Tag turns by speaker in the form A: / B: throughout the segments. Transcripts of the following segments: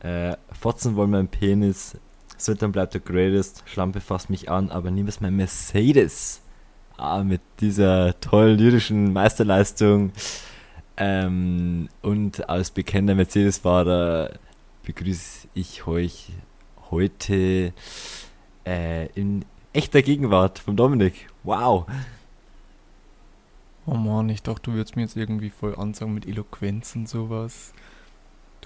A: Äh, Fotzen wollen mein Penis. Swintern bleibt der greatest. Schlampe fasst mich an, aber niemals mein Mercedes. Ah, mit dieser tollen lyrischen Meisterleistung. Ähm, und als bekennender Mercedes-Fahrer begrüße ich euch heute äh, in echter Gegenwart von Dominik. Wow.
B: Oh Mann, ich dachte, du würdest mir jetzt irgendwie voll ansagen mit Eloquenz und sowas.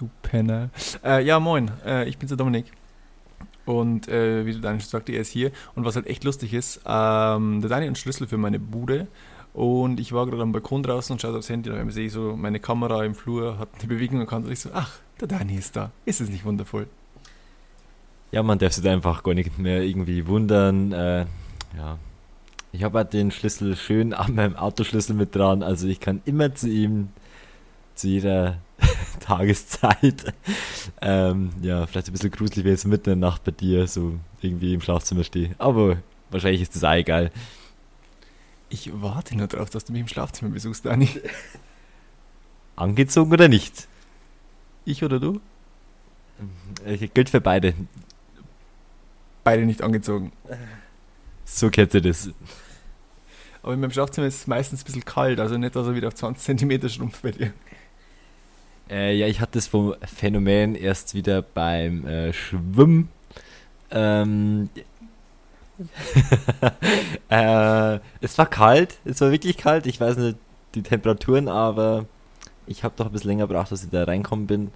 B: Du Penner. Äh, ja, moin, äh, ich bin's der Dominik. Und äh, wie du Daniel schon sagte, er ist hier. Und was halt echt lustig ist, ähm, der Daniel hat einen Schlüssel für meine Bude. Und ich war gerade am Balkon draußen und schaute aufs Handy. Und sehe ich so meine Kamera im Flur, hat eine Bewegung erkannt. Und ich so, ach, der Daniel ist da. Ist es nicht wundervoll?
A: Ja, man darf sich da einfach gar nicht mehr irgendwie wundern. Äh, ja, ich habe halt den Schlüssel schön an meinem Autoschlüssel mit dran, also ich kann immer zu ihm zu jeder Tageszeit. ähm, ja, vielleicht ein bisschen gruselig, wenn ich mitten in der Nacht bei dir so irgendwie im Schlafzimmer stehe. Aber wahrscheinlich ist das auch egal.
B: Ich warte nur darauf, dass du mich im Schlafzimmer besuchst, Dani.
A: Angezogen oder nicht?
B: Ich oder du?
A: Äh, gilt für beide.
B: Beide nicht angezogen.
A: So kennt ihr das.
B: Aber in meinem Schlafzimmer ist es meistens ein bisschen kalt, also nicht, dass er wieder auf 20 cm schrumpft bei dir.
A: Äh, ja, ich hatte das Phänomen erst wieder beim äh, Schwimmen. Ähm, äh, es war kalt, es war wirklich kalt. Ich weiß nicht die Temperaturen, aber ich habe doch ein bisschen länger gebraucht, dass ich da reinkommen bin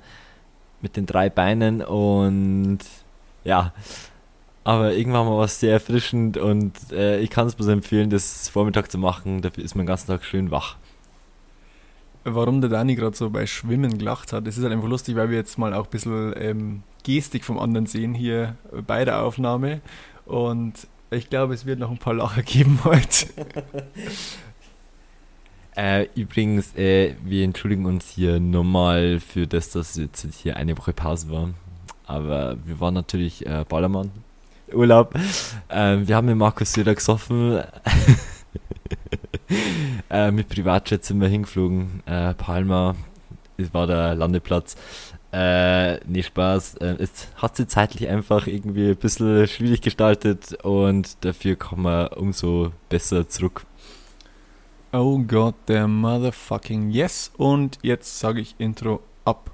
A: mit den drei Beinen und ja, aber irgendwann war es sehr erfrischend und äh, ich kann es bloß empfehlen, das Vormittag zu machen. Dafür ist man den ganzen Tag schön wach.
B: Warum der Dani gerade so bei Schwimmen gelacht hat, das ist halt einfach lustig, weil wir jetzt mal auch ein bisschen ähm, Gestik vom anderen sehen hier bei der Aufnahme. Und ich glaube, es wird noch ein paar Lacher geben heute.
A: Äh, übrigens, äh, wir entschuldigen uns hier nochmal für das, dass jetzt hier eine Woche Pause war. Aber wir waren natürlich äh, Ballermann Urlaub. Ähm, wir haben mit Markus wieder gesoffen. äh, mit Privatjet sind wir hingeflogen. Äh, Palma das war der Landeplatz. Äh, nee, Spaß. Äh, es hat sich zeitlich einfach irgendwie ein bisschen schwierig gestaltet und dafür kommen wir umso besser zurück.
B: Oh Gott, der motherfucking yes. Und jetzt sage ich Intro ab.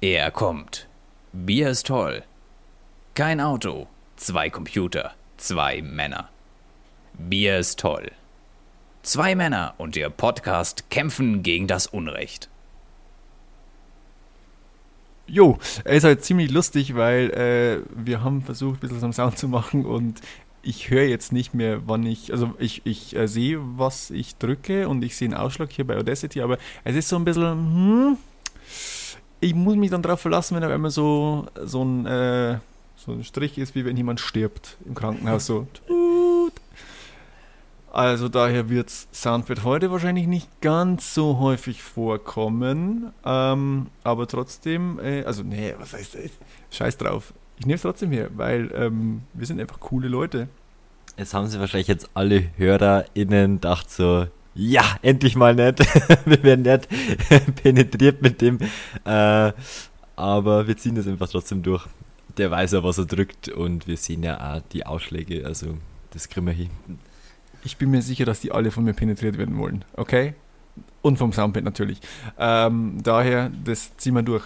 C: Er kommt. Bier ist toll. Kein Auto, zwei Computer, zwei Männer. Bier ist toll. Zwei Männer und ihr Podcast kämpfen gegen das Unrecht.
B: Jo, er ist halt ziemlich lustig, weil äh, wir haben versucht, ein bisschen am Sound zu machen und ich höre jetzt nicht mehr, wann ich, also ich, ich äh, sehe, was ich drücke und ich sehe einen Ausschlag hier bei Audacity, aber es ist so ein bisschen, hm, ich muss mich dann darauf verlassen, wenn er immer so, so ein, äh, so ein Strich ist, wie wenn jemand stirbt im Krankenhaus. So. Also daher wird Sound wird heute wahrscheinlich nicht ganz so häufig vorkommen. Ähm, aber trotzdem, äh, also nee, was heißt das? Scheiß drauf. Ich nehme es trotzdem her, weil ähm, wir sind einfach coole Leute.
A: Es haben sie wahrscheinlich jetzt alle HörerInnen gedacht so, ja, endlich mal nett. wir werden nicht penetriert mit dem. Äh, aber wir ziehen das einfach trotzdem durch der weiß ja, was er drückt und wir sehen ja auch die Ausschläge, also das kriegen wir hin.
B: Ich bin mir sicher, dass die alle von mir penetriert werden wollen, okay? Und vom Soundpad natürlich. Ähm, daher, das ziehen wir durch.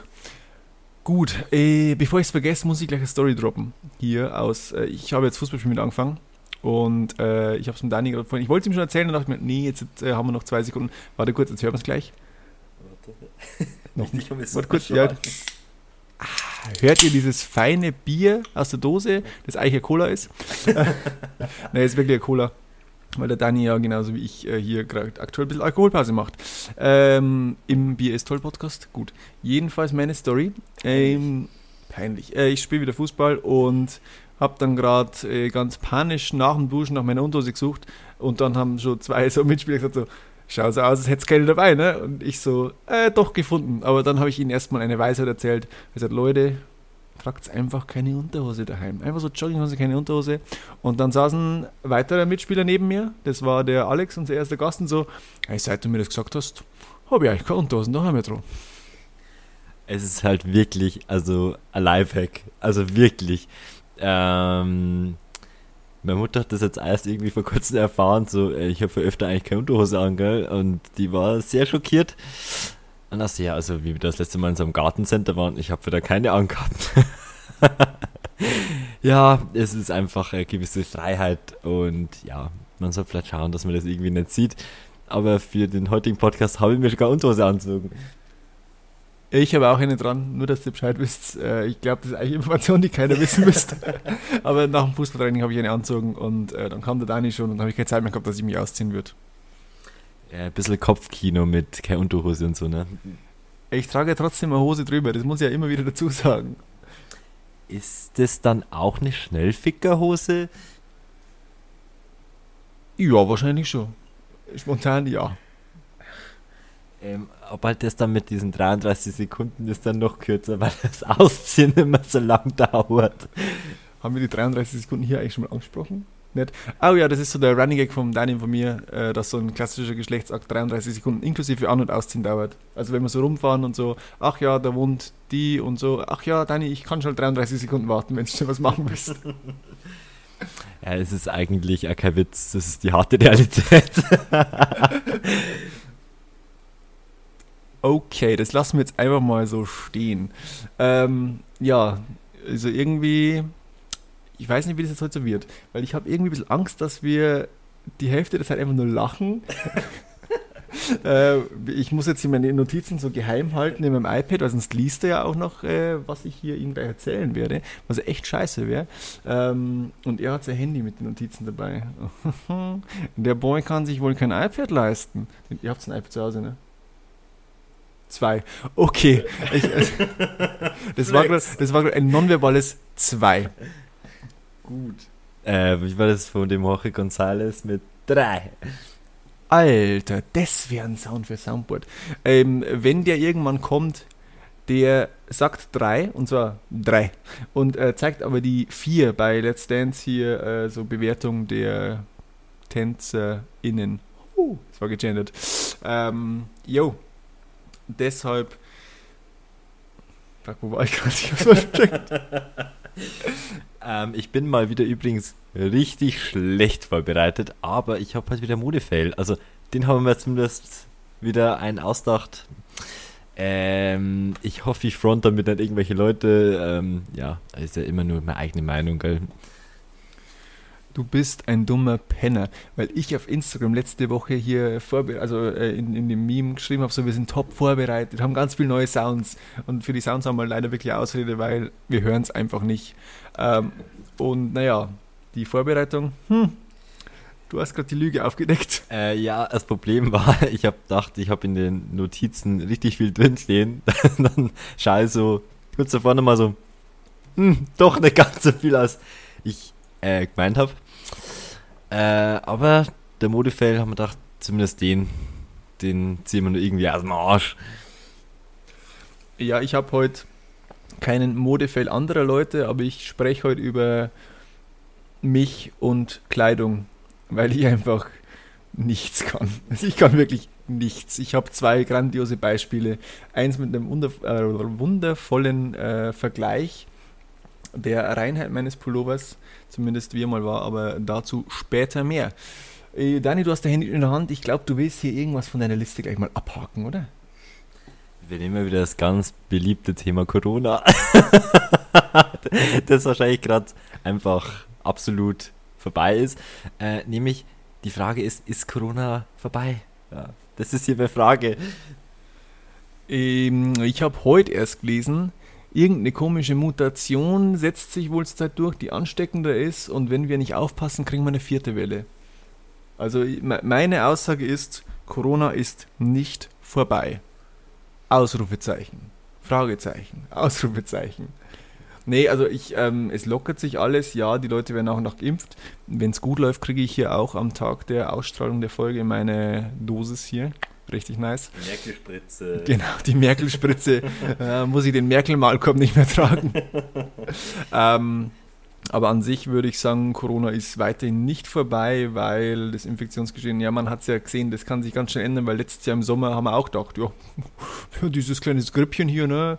B: Gut, äh, bevor ich es vergesse, muss ich gleich eine Story droppen. Hier aus, äh, ich habe jetzt Fußballspielen mit angefangen und äh, ich habe es mit Dani gerade vorhin, ich wollte es ihm schon erzählen und dachte mir, nee, jetzt äh, haben wir noch zwei Sekunden. Warte kurz, jetzt hören wir es gleich. Warte. noch nicht. Warte kurz, ja. Ah, hört ihr dieses feine Bier aus der Dose, das eigentlich Cola ist? Nein, ist wirklich eine Cola. Weil der Dani ja genauso wie ich äh, hier gerade aktuell ein bisschen Alkoholpause macht. Ähm, Im Bier ist toll Podcast. Gut. Jedenfalls meine Story. Ähm, peinlich. Äh, ich spiele wieder Fußball und habe dann gerade äh, ganz panisch nach dem Duschen nach meiner Unterhose gesucht und dann haben schon zwei so Mitspieler gesagt so, schau so aus, als hätte es keine dabei, ne? Und ich so, äh, doch gefunden. Aber dann habe ich ihnen erstmal eine Weisheit erzählt. Ich gesagt, Leute, tragt einfach keine Unterhose daheim. Einfach so Jogginghose, keine Unterhose. Und dann saß ein weiterer Mitspieler neben mir, das war der Alex, unser erster Gast, und so, hey, seit du mir das gesagt hast, habe ich eigentlich keine Unterhosen daheim mehr dran.
A: Es ist halt wirklich, also ein Lifehack. Also wirklich. Ähm, meine Mutter hat das jetzt erst irgendwie vor kurzem erfahren, so, ich habe für öfter eigentlich keine Unterhose an, gell? Und die war sehr schockiert. Und das ja, also wie wir das letzte Mal in so einem Gartencenter waren, ich habe wieder keine angehabt. ja, es ist einfach eine gewisse Freiheit und ja, man soll vielleicht schauen, dass man das irgendwie nicht sieht. Aber für den heutigen Podcast habe ich mir sogar Unterhose anzogen.
B: Ich habe auch eine dran, nur dass ihr Bescheid wisst. Äh, Ich glaube, das ist eigentlich Information, die keiner wissen müsste. Aber nach dem Fußballtraining habe ich eine angezogen und äh, dann kam der Dani schon und habe ich keine Zeit mehr gehabt, dass ich mich ausziehen würde.
A: Ja, ein bisschen Kopfkino mit keine Unterhose und so, ne?
B: Ich trage trotzdem eine Hose drüber, das muss ich ja immer wieder dazu sagen.
A: Ist das dann auch eine Schnellfickerhose?
B: Ja, wahrscheinlich schon. Spontan ja.
A: Ähm, aber halt das dann mit diesen 33 Sekunden ist dann noch kürzer, weil das Ausziehen immer so lang dauert.
B: Haben wir die 33 Sekunden hier eigentlich schon mal angesprochen? Nicht? Oh ja, das ist so der Running Gag vom Dani und von mir, äh, dass so ein klassischer Geschlechtsakt 33 Sekunden inklusive An- und Ausziehen dauert. Also wenn wir so rumfahren und so, ach ja, da wohnt die und so, ach ja, Dani, ich kann schon 33 Sekunden warten, wenn du schon was machen willst.
A: Ja, es ist eigentlich auch kein Witz, das ist die harte Realität.
B: Okay, das lassen wir jetzt einfach mal so stehen. Ähm, ja, also irgendwie, ich weiß nicht, wie das jetzt heute so wird, weil ich habe irgendwie ein bisschen Angst, dass wir die Hälfte der Zeit einfach nur lachen. äh, ich muss jetzt hier meine Notizen so geheim halten in meinem iPad, weil sonst liest er ja auch noch, äh, was ich hier ihm gleich erzählen werde, was echt scheiße wäre. Ähm, und er hat sein Handy mit den Notizen dabei. der Boy kann sich wohl kein iPad leisten. Ihr habt ein iPad zu Hause, ne? Zwei. Okay. Ich, äh, das, war grad, das war ein nonverbales Zwei.
A: Gut. Äh, wie war das von dem Jorge González mit drei?
B: Alter, das wäre ein Sound für Soundboard. Ähm, wenn der irgendwann kommt, der sagt drei, und zwar drei, und äh, zeigt aber die vier bei Let's Dance hier, äh, so Bewertung der TänzerInnen. Uh, das war gegendert. Ähm, yo, deshalb. Fuck, wo war ich gerade? Ich hab's mal vercheckt.
A: Ähm, ich bin mal wieder übrigens richtig schlecht vorbereitet, aber ich habe halt wieder Modefail. Also den haben wir zumindest wieder einen ausdacht. Ähm, ich hoffe, ich front damit nicht irgendwelche Leute. Ähm, ja, ist ja immer nur meine eigene Meinung, gell?
B: Du bist ein dummer Penner, weil ich auf Instagram letzte Woche hier also äh, in, in dem Meme geschrieben habe, so wir sind top vorbereitet, haben ganz viele neue Sounds und für die Sounds haben wir leider wirklich Ausrede, weil wir hören es einfach nicht. Ähm, und naja, die Vorbereitung, hm, du hast gerade die Lüge aufgedeckt.
A: Äh, ja, das Problem war, ich habe gedacht, ich habe in den Notizen richtig viel drinstehen. Dann schaue ich so kurz davor nochmal so, hm, doch nicht ganz so viel, als ich äh, gemeint habe. Äh, aber der Modefail haben wir gedacht, zumindest den, den ziehen wir nur irgendwie aus dem Arsch.
B: Ja, ich habe heute keinen Modefail anderer Leute, aber ich spreche heute über mich und Kleidung, weil ich einfach nichts kann. Also ich kann wirklich nichts. Ich habe zwei grandiose Beispiele. Eins mit einem äh, wundervollen äh, Vergleich der Reinheit meines Pullovers, zumindest wie er mal war, aber dazu später mehr. Äh, Dani, du hast dein Handy in der Hand. Ich glaube, du willst hier irgendwas von deiner Liste gleich mal abhaken, oder?
A: Wir nehmen ja wieder das ganz beliebte Thema Corona. das wahrscheinlich gerade einfach absolut vorbei ist. Äh, nämlich die Frage ist, ist Corona vorbei? Ja, das ist hier meine Frage.
B: Ähm, ich habe heute erst gelesen, irgendeine komische Mutation setzt sich wohl zurzeit durch, die ansteckender ist und wenn wir nicht aufpassen, kriegen wir eine vierte Welle. Also me- meine Aussage ist, Corona ist nicht vorbei. Ausrufezeichen. Fragezeichen. Ausrufezeichen. Nee, also ich, ähm, es lockert sich alles, ja, die Leute werden auch noch geimpft. Wenn es gut läuft, kriege ich hier auch am Tag der Ausstrahlung der Folge meine Dosis hier. Richtig nice.
A: Merkelspritze.
B: Genau, die Merkel-Spritze. äh, muss ich den Merkel-Malkorb nicht mehr tragen. ähm, Aber an sich würde ich sagen, Corona ist weiterhin nicht vorbei, weil das Infektionsgeschehen, ja, man hat es ja gesehen, das kann sich ganz schnell ändern, weil letztes Jahr im Sommer haben wir auch gedacht, ja, dieses kleine Grüppchen hier, ne,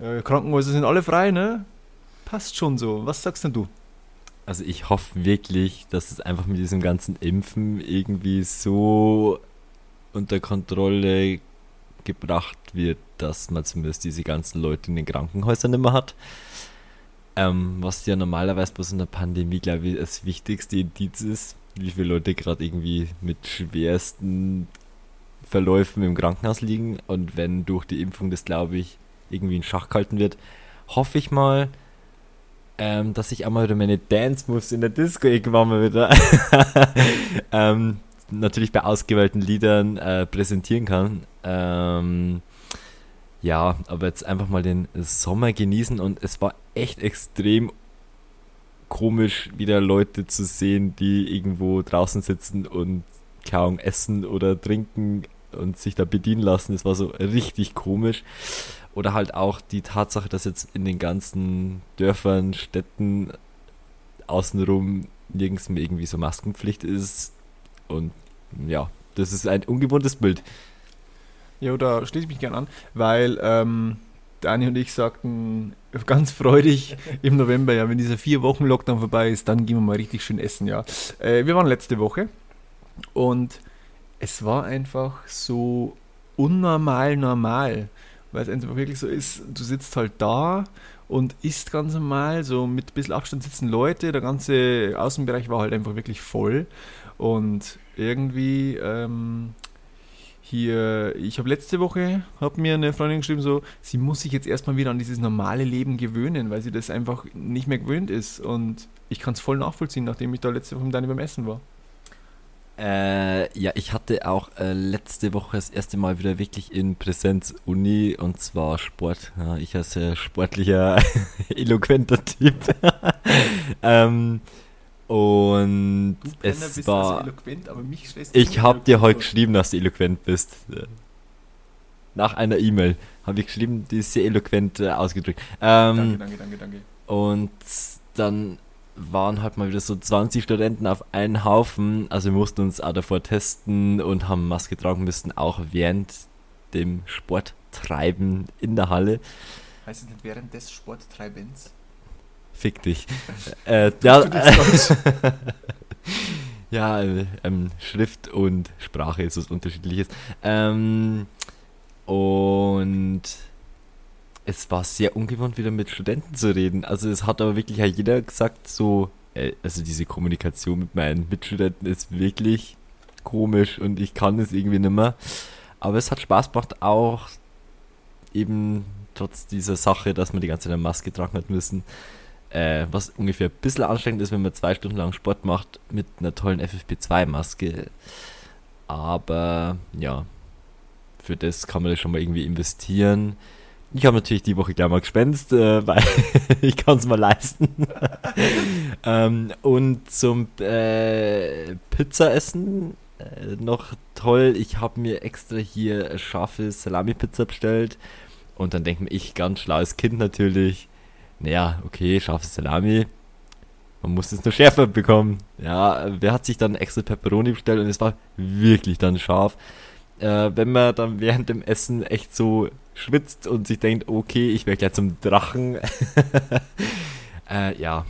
B: äh, Krankenhäuser sind alle frei, ne, passt schon so. Was sagst denn du?
A: Also ich hoffe wirklich, dass es einfach mit diesem ganzen Impfen irgendwie so unter Kontrolle gebracht wird, dass man zumindest diese ganzen Leute in den Krankenhäusern nicht mehr hat. Ähm, was ja normalerweise bei so einer Pandemie, glaube ich, das wichtigste Indiz ist, wie viele Leute gerade irgendwie mit schwersten Verläufen im Krankenhaus liegen. Und wenn durch die Impfung das, glaube ich, irgendwie in Schach gehalten wird, hoffe ich mal, ähm, dass ich einmal wieder meine Dance Moves in der Disco irgendwann mal wieder ähm, natürlich bei ausgewählten Liedern äh, präsentieren kann. Ähm, ja, aber jetzt einfach mal den Sommer genießen und es war echt extrem komisch, wieder Leute zu sehen, die irgendwo draußen sitzen und kaum essen oder trinken und sich da bedienen lassen. Das war so richtig komisch. Oder halt auch die Tatsache, dass jetzt in den ganzen Dörfern, Städten außenrum nirgends mehr irgendwie so Maskenpflicht ist. Und ja, das ist ein ungewohntes Bild.
B: Ja, da schließe ich mich gern an, weil ähm, Dani und ich sagten ganz freudig im November, ja, wenn dieser vier Wochen Lockdown vorbei ist, dann gehen wir mal richtig schön essen, ja. Äh, wir waren letzte Woche und es war einfach so unnormal normal weil es einfach wirklich so ist, du sitzt halt da und isst ganz normal, so mit ein bisschen Abstand sitzen Leute, der ganze Außenbereich war halt einfach wirklich voll und irgendwie ähm, hier, ich habe letzte Woche, hat mir eine Freundin geschrieben, so, sie muss sich jetzt erstmal wieder an dieses normale Leben gewöhnen, weil sie das einfach nicht mehr gewöhnt ist und ich kann es voll nachvollziehen, nachdem ich da letzte Woche mit Dani beim Essen war.
A: Äh, ja, ich hatte auch äh, letzte Woche das erste Mal wieder wirklich in Präsenz Uni und zwar Sport. Ja, ich als sportlicher, eloquenter Typ. ähm, und du, es war. Also eloquent, ich habe dir heute geschrieben, dass du eloquent bist. Nach einer E-Mail habe ich geschrieben, die ist sehr eloquent äh, ausgedrückt. Ähm, danke, danke, danke, danke. Und dann waren halt mal wieder so 20 Studenten auf einen Haufen. Also wir mussten uns auch davor testen und haben Maske tragen müssen, auch während dem Sporttreiben in der Halle.
B: Heißt es nicht während des Sporttreibens?
A: Fick dich. äh, ja, ja ähm, Schrift und Sprache ist was unterschiedliches. Ähm, und es war sehr ungewohnt, wieder mit Studenten zu reden. Also es hat aber wirklich jeder gesagt, so, äh, also diese Kommunikation mit meinen Mitstudenten ist wirklich komisch und ich kann es irgendwie nicht mehr. Aber es hat Spaß gemacht, auch eben trotz dieser Sache, dass man die ganze Zeit eine Maske tragen hat müssen. Äh, was ungefähr ein bisschen anstrengend ist, wenn man zwei Stunden lang Sport macht mit einer tollen FFP2-Maske. Aber ja, für das kann man das schon mal irgendwie investieren. Ich habe natürlich die Woche gleich mal gespenst, äh, weil ich kann es mal leisten. ähm, und zum äh, Pizzaessen äh, noch toll, ich habe mir extra hier scharfe Salami-Pizza bestellt. Und dann denke ich, ganz schlaues Kind natürlich, naja, okay, scharfe Salami, man muss es nur schärfer bekommen. Ja, wer hat sich dann extra Pepperoni bestellt und es war wirklich dann scharf. Äh, wenn man dann während dem Essen echt so schwitzt und sich denkt, okay, ich werde gleich zum Drachen. äh, ja,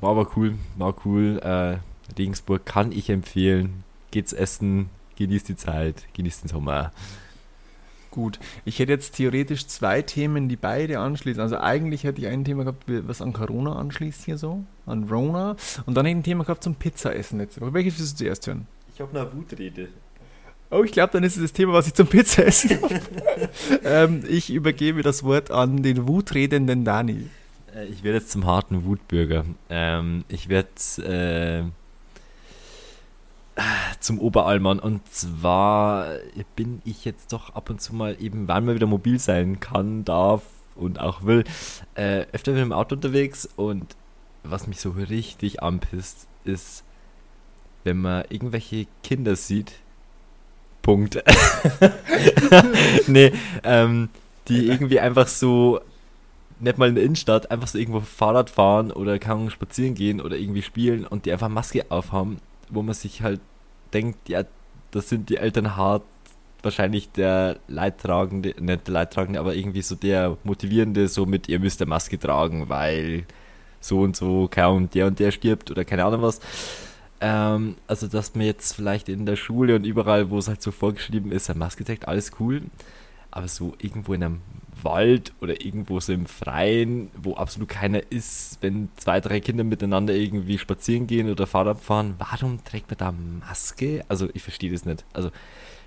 A: war aber cool, war cool. Äh, Regensburg kann ich empfehlen. Geht's essen, genießt die Zeit, genießt den Sommer.
B: Gut, ich hätte jetzt theoretisch zwei Themen, die beide anschließen. Also eigentlich hätte ich ein Thema gehabt, was an Corona anschließt hier so, an Rona. Und dann hätte ich ein Thema gehabt zum Pizzaessen letzte Woche. Welches willst du zuerst hören?
A: Ich habe eine Wutrede.
B: Oh, ich glaube, dann ist es das Thema, was ich zum Pizza essen ähm, Ich übergebe das Wort an den wutredenden Dani.
A: Äh, ich werde jetzt zum harten Wutbürger. Ähm, ich werde äh, zum Oberallmann. Und zwar bin ich jetzt doch ab und zu mal eben, wann man wieder mobil sein kann, darf und auch will, äh, öfter mit dem Auto unterwegs. Und was mich so richtig anpisst, ist, wenn man irgendwelche Kinder sieht, Punkt. nee, ähm, die irgendwie einfach so nicht mal in der Innenstadt, einfach so irgendwo Fahrrad fahren oder kann spazieren gehen oder irgendwie spielen und die einfach Maske aufhaben, wo man sich halt denkt, ja, das sind die Eltern hart, wahrscheinlich der Leidtragende, nicht der Leidtragende, aber irgendwie so der Motivierende, so mit, ihr müsst eine Maske tragen, weil so und so kaum der und der stirbt oder keine Ahnung was. Ähm, also, dass man jetzt vielleicht in der Schule und überall, wo es halt so vorgeschrieben ist, eine Maske trägt, alles cool. Aber so irgendwo in einem Wald oder irgendwo so im Freien, wo absolut keiner ist, wenn zwei, drei Kinder miteinander irgendwie spazieren gehen oder Fahrrad fahren, warum trägt man da Maske? Also ich verstehe das nicht. Also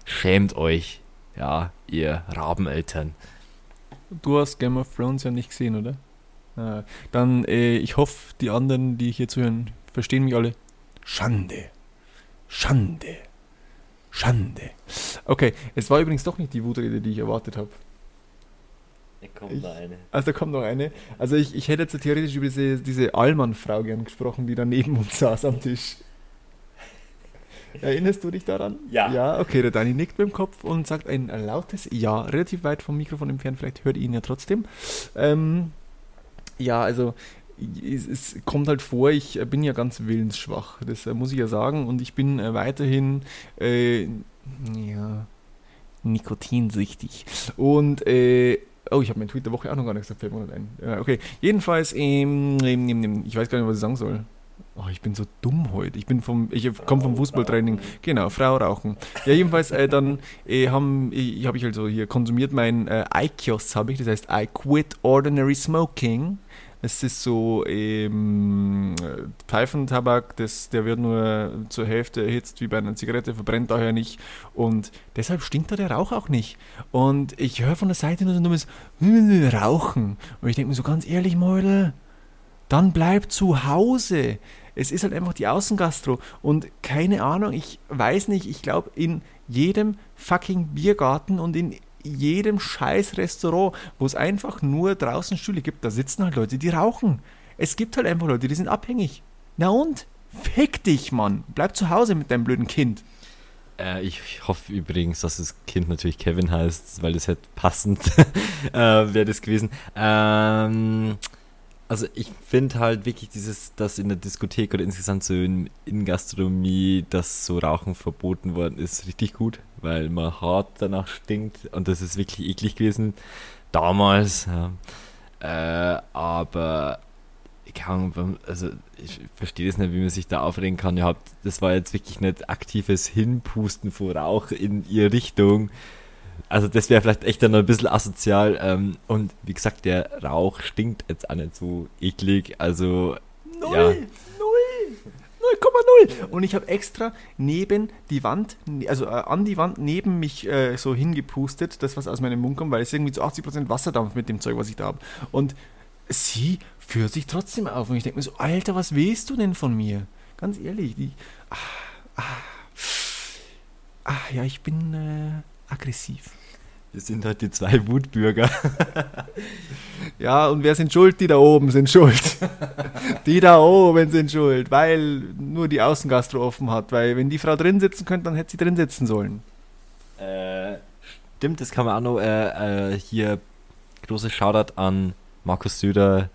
A: schämt euch, ja, ihr Rabeneltern.
B: Du hast Game of Thrones ja nicht gesehen, oder? Ah, dann, äh, ich hoffe, die anderen, die hier zuhören, verstehen mich alle. Schande. Schande. Schande. Okay, es war übrigens doch nicht die Wutrede, die ich erwartet habe.
A: Da kommt
B: Ich-
A: da eine.
B: Also da kommt noch eine. Also ich, ich hätte jetzt theoretisch über diese, diese Allmann-Frau gern gesprochen, die da neben uns saß am Tisch. Erinnerst du dich daran?
A: Ja.
B: Ja, okay, der Dani nickt mit dem Kopf und sagt ein lautes Ja, relativ weit vom Mikrofon entfernt, vielleicht hört ihr ihn ja trotzdem. Ähm, ja, also es, es kommt halt vor, ich bin ja ganz willensschwach, das äh, muss ich ja sagen, und ich bin äh, weiterhin äh, ja, nikotinsüchtig. Und äh, Oh, ich habe meinen Tweet der Woche auch noch gar nicht gesagt, fällt mir nicht ein. Ja, okay, jedenfalls, ähm, ähm, ähm, ähm, ich weiß gar nicht, was ich sagen soll. Oh, ich bin so dumm heute. Ich bin vom, ich komme vom Fußballtraining. Genau, Frau rauchen. Ja, jedenfalls, äh, dann äh, haben, ich, habe ich also hier konsumiert mein äh, IQOS, habe ich, das heißt I Quit Ordinary Smoking. Es ist so ähm, äh, Pfeifentabak, das, der wird nur zur Hälfte erhitzt wie bei einer Zigarette, verbrennt daher nicht und deshalb stinkt da der Rauch auch nicht. Und ich höre von der Seite nur so ein dummes Rauchen und ich denke mir so ganz ehrlich, Mäudel, dann bleib zu Hause. Es ist halt einfach die Außengastro und keine Ahnung, ich weiß nicht, ich glaube in jedem fucking Biergarten und in jedem scheiß Restaurant, wo es einfach nur draußen Stühle gibt, da sitzen halt Leute, die rauchen. Es gibt halt einfach Leute, die sind abhängig. Na und? Fick dich, Mann. Bleib zu Hause mit deinem blöden Kind.
A: Äh, ich hoffe übrigens, dass das Kind natürlich Kevin heißt, weil das hätte passend äh, wäre das gewesen. Ähm, also ich finde halt wirklich dieses, dass in der Diskothek oder insgesamt so in, in Gastronomie, dass so Rauchen verboten worden ist, richtig gut, weil man hart danach stinkt und das ist wirklich eklig gewesen damals. Ja. Äh, aber ich kann, also ich verstehe das nicht, wie man sich da aufregen kann. Ihr habt, das war jetzt wirklich nicht aktives Hinpusten vor Rauch in ihr Richtung. Also das wäre vielleicht echt dann noch ein bisschen asozial. Ähm, und wie gesagt, der Rauch stinkt jetzt auch nicht so eklig. Also
B: Null!
A: Ja.
B: Null! 0,0! Und ich habe extra neben die Wand, also äh, an die Wand neben mich äh, so hingepustet, das was aus meinem Mund kommt, weil es irgendwie zu 80% Wasserdampf mit dem Zeug, was ich da habe. Und sie führt sich trotzdem auf. Und ich denke mir so, Alter, was willst du denn von mir? Ganz ehrlich, die. Ah, ah, ah ja, ich bin äh, aggressiv.
A: Wir sind halt die zwei Wutbürger.
B: Ja, und wer sind schuld? Die da oben sind schuld. die da oben sind schuld, weil nur die Außengastro offen hat. Weil wenn die Frau drin sitzen könnte, dann hätte sie drin sitzen sollen.
A: Äh, stimmt, das kann man auch noch äh, äh, hier großes Shoutout an Markus Söder,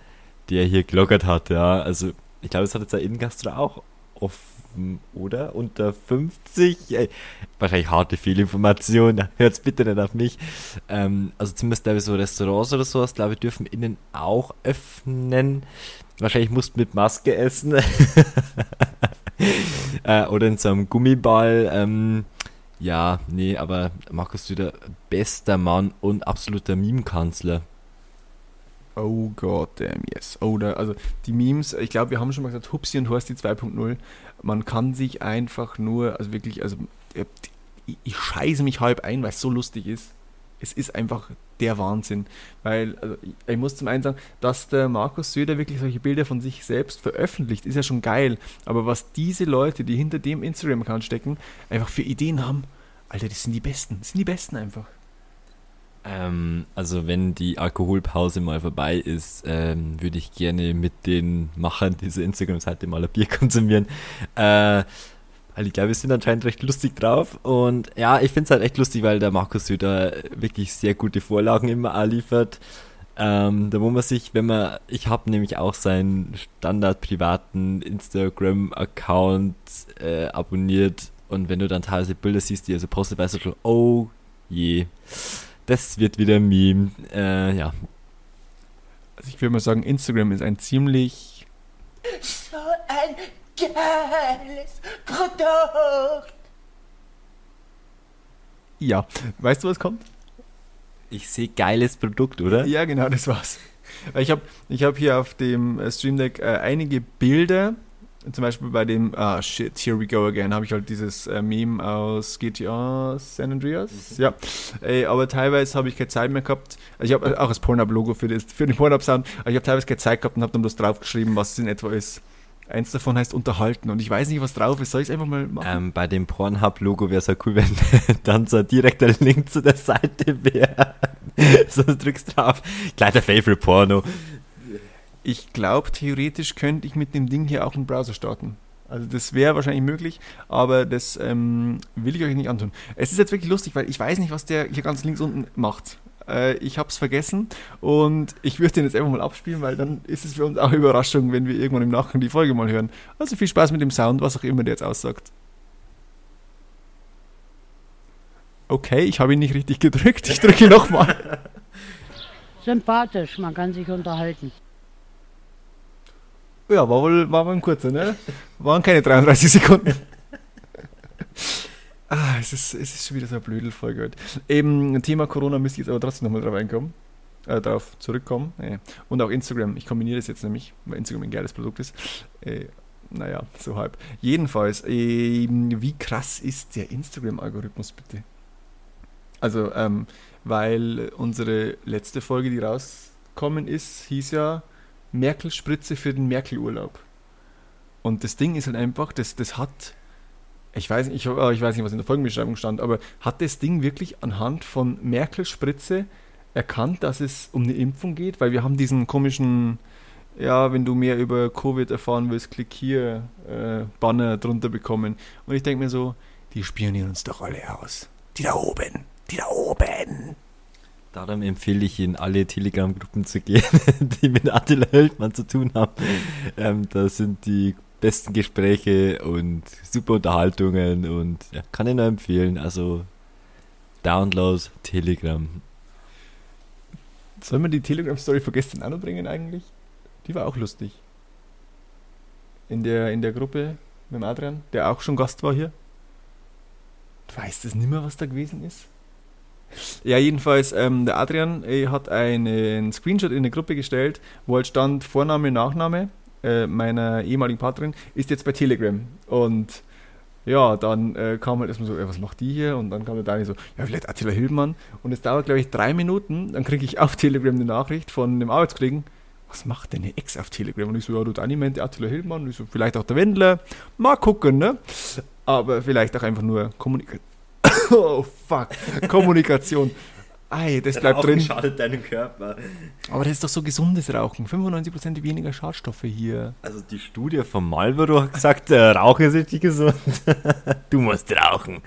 A: der hier gelockert hat, ja. Also ich glaube, es hat jetzt der Innengastro auch offen, oder? Unter 50? Ey, wahrscheinlich harte Fehlinformation, hört's bitte nicht auf mich. Ähm, also zumindest glaube ich so Restaurants oder sowas, glaube ich, dürfen innen auch öffnen. Wahrscheinlich musst du mit Maske essen. äh, oder in so einem Gummiball. Ähm, ja, nee, aber Markus Söder, bester Mann und absoluter Meme-Kanzler.
B: Oh Gott, damn yes. Oder, also die Memes, ich glaube, wir haben schon mal gesagt, Hupsi und Horsti 2.0. Man kann sich einfach nur, also wirklich, also äh, ich, ich scheiße mich halb ein, weil es so lustig ist. Es ist einfach der Wahnsinn. Weil, also ich, ich muss zum einen sagen, dass der Markus Söder wirklich solche Bilder von sich selbst veröffentlicht, ist ja schon geil. Aber was diese Leute, die hinter dem Instagram-Account stecken, einfach für Ideen haben, Alter, das sind die Besten. Das sind die Besten einfach.
A: Ähm, also wenn die Alkoholpause mal vorbei ist, ähm, würde ich gerne mit den Machern dieser Instagram-Seite mal ein Bier konsumieren. Äh, weil ich glaube, wir sind anscheinend recht lustig drauf. Und ja, ich finde es halt echt lustig, weil der Markus Söder wirklich sehr gute Vorlagen immer liefert. Ähm, da wo man sich, wenn man, ich habe nämlich auch seinen standard privaten Instagram-Account äh, abonniert und wenn du dann teilweise Bilder siehst, die er so postet, weißt du schon, oh je, das wird wieder ein Meme. Äh, ja,
B: Also ich würde mal sagen, Instagram ist ein ziemlich
D: So ein geiles Produkt.
B: Ja, weißt du, was kommt?
A: ich sehe geiles Produkt, oder?
B: Ja, genau, das war's. Ich habe ich hab hier auf dem äh, Stream Deck äh, einige Bilder, zum Beispiel bei dem, ah shit, here we go again, habe ich halt dieses äh, Meme aus GTA San Andreas. Ja, Ey, aber teilweise habe ich keine Zeit mehr gehabt. Also ich habe auch das Pornhub-Logo für, das- für den Pornhub-Sound, aber ich habe teilweise keine Zeit gehabt und habe dann bloß draufgeschrieben, was es in etwa ist. Eins davon heißt unterhalten und ich weiß nicht, was drauf ist. Soll ich es einfach mal machen?
A: Ähm, bei dem Pornhub-Logo wäre es ja cool, wenn dann so ein direkter Link zu der Seite wäre. so du drückst drauf. Gleich der Favorite Porno.
B: Ich glaube, theoretisch könnte ich mit dem Ding hier auch einen Browser starten. Also das wäre wahrscheinlich möglich, aber das ähm, will ich euch nicht antun. Es ist jetzt wirklich lustig, weil ich weiß nicht, was der hier ganz links unten macht. Äh, ich habe es vergessen und ich würde den jetzt einfach mal abspielen, weil dann ist es für uns auch eine Überraschung, wenn wir irgendwann im Nachhinein die Folge mal hören. Also viel Spaß mit dem Sound, was auch immer der jetzt aussagt. Okay, ich habe ihn nicht richtig gedrückt. Ich drücke nochmal.
E: Sympathisch, man kann sich unterhalten.
B: Ja, war wohl, war wohl ein kurzer, ne? Waren keine 33 Sekunden. ah, es ist, es ist schon wieder so eine Blödelfolge heute. Eben, Thema Corona müsste ich jetzt aber trotzdem nochmal drauf einkommen. Äh, darauf zurückkommen. Äh, Und auch Instagram. Ich kombiniere das jetzt nämlich, weil Instagram ein geiles Produkt ist. Äh, naja, so halb. Jedenfalls, ähm, wie krass ist der Instagram-Algorithmus bitte? Also, ähm, weil unsere letzte Folge, die rauskommen ist, hieß ja Merkel-Spritze für den Merkel-Urlaub. Und das Ding ist halt einfach, das, das hat, ich weiß, nicht, ich, äh, ich weiß nicht, was in der Folgenbeschreibung stand, aber hat das Ding wirklich anhand von Merkel-Spritze erkannt, dass es um eine Impfung geht? Weil wir haben diesen komischen, ja, wenn du mehr über Covid erfahren willst, klick hier, äh, Banner drunter bekommen. Und ich denke mir so, die spionieren uns doch alle aus. Die da oben, die da oben.
A: Darum empfehle ich Ihnen, alle Telegram-Gruppen zu gehen, die mit Attila Hildmann zu tun haben. Ähm, da sind die besten Gespräche und super Unterhaltungen und ja, kann ich nur empfehlen. Also Download Telegram.
B: Sollen wir die Telegram-Story von gestern auch noch bringen eigentlich? Die war auch lustig. In der, in der Gruppe mit Adrian, der auch schon Gast war hier. Du weißt es nicht mehr, was da gewesen ist? Ja, jedenfalls, ähm, der Adrian äh, hat einen Screenshot in eine Gruppe gestellt, wo halt stand Vorname, Nachname äh, meiner ehemaligen Partnerin, ist jetzt bei Telegram. Und ja, dann äh, kam halt erstmal so, was macht die hier? Und dann kam der Dani so, ja, vielleicht Attila Hildmann. Und es dauert, glaube ich, drei Minuten, dann kriege ich auf Telegram eine Nachricht von einem Arbeitskollegen, was macht denn eine Ex auf Telegram? Und ich so, ja, du Dani meinte Attila Hildmann. Und ich so, vielleicht auch der Wendler. Mal gucken, ne? Aber vielleicht auch einfach nur Kommunikation. oh, fuck. Kommunikation. Ei, das bleibt drin.
A: schadet deinem Körper.
B: Aber das ist doch so gesundes Rauchen. 95% weniger Schadstoffe hier.
A: Also die Studie von Marlboro hat gesagt, äh, Rauchen ist richtig gesund. du musst rauchen.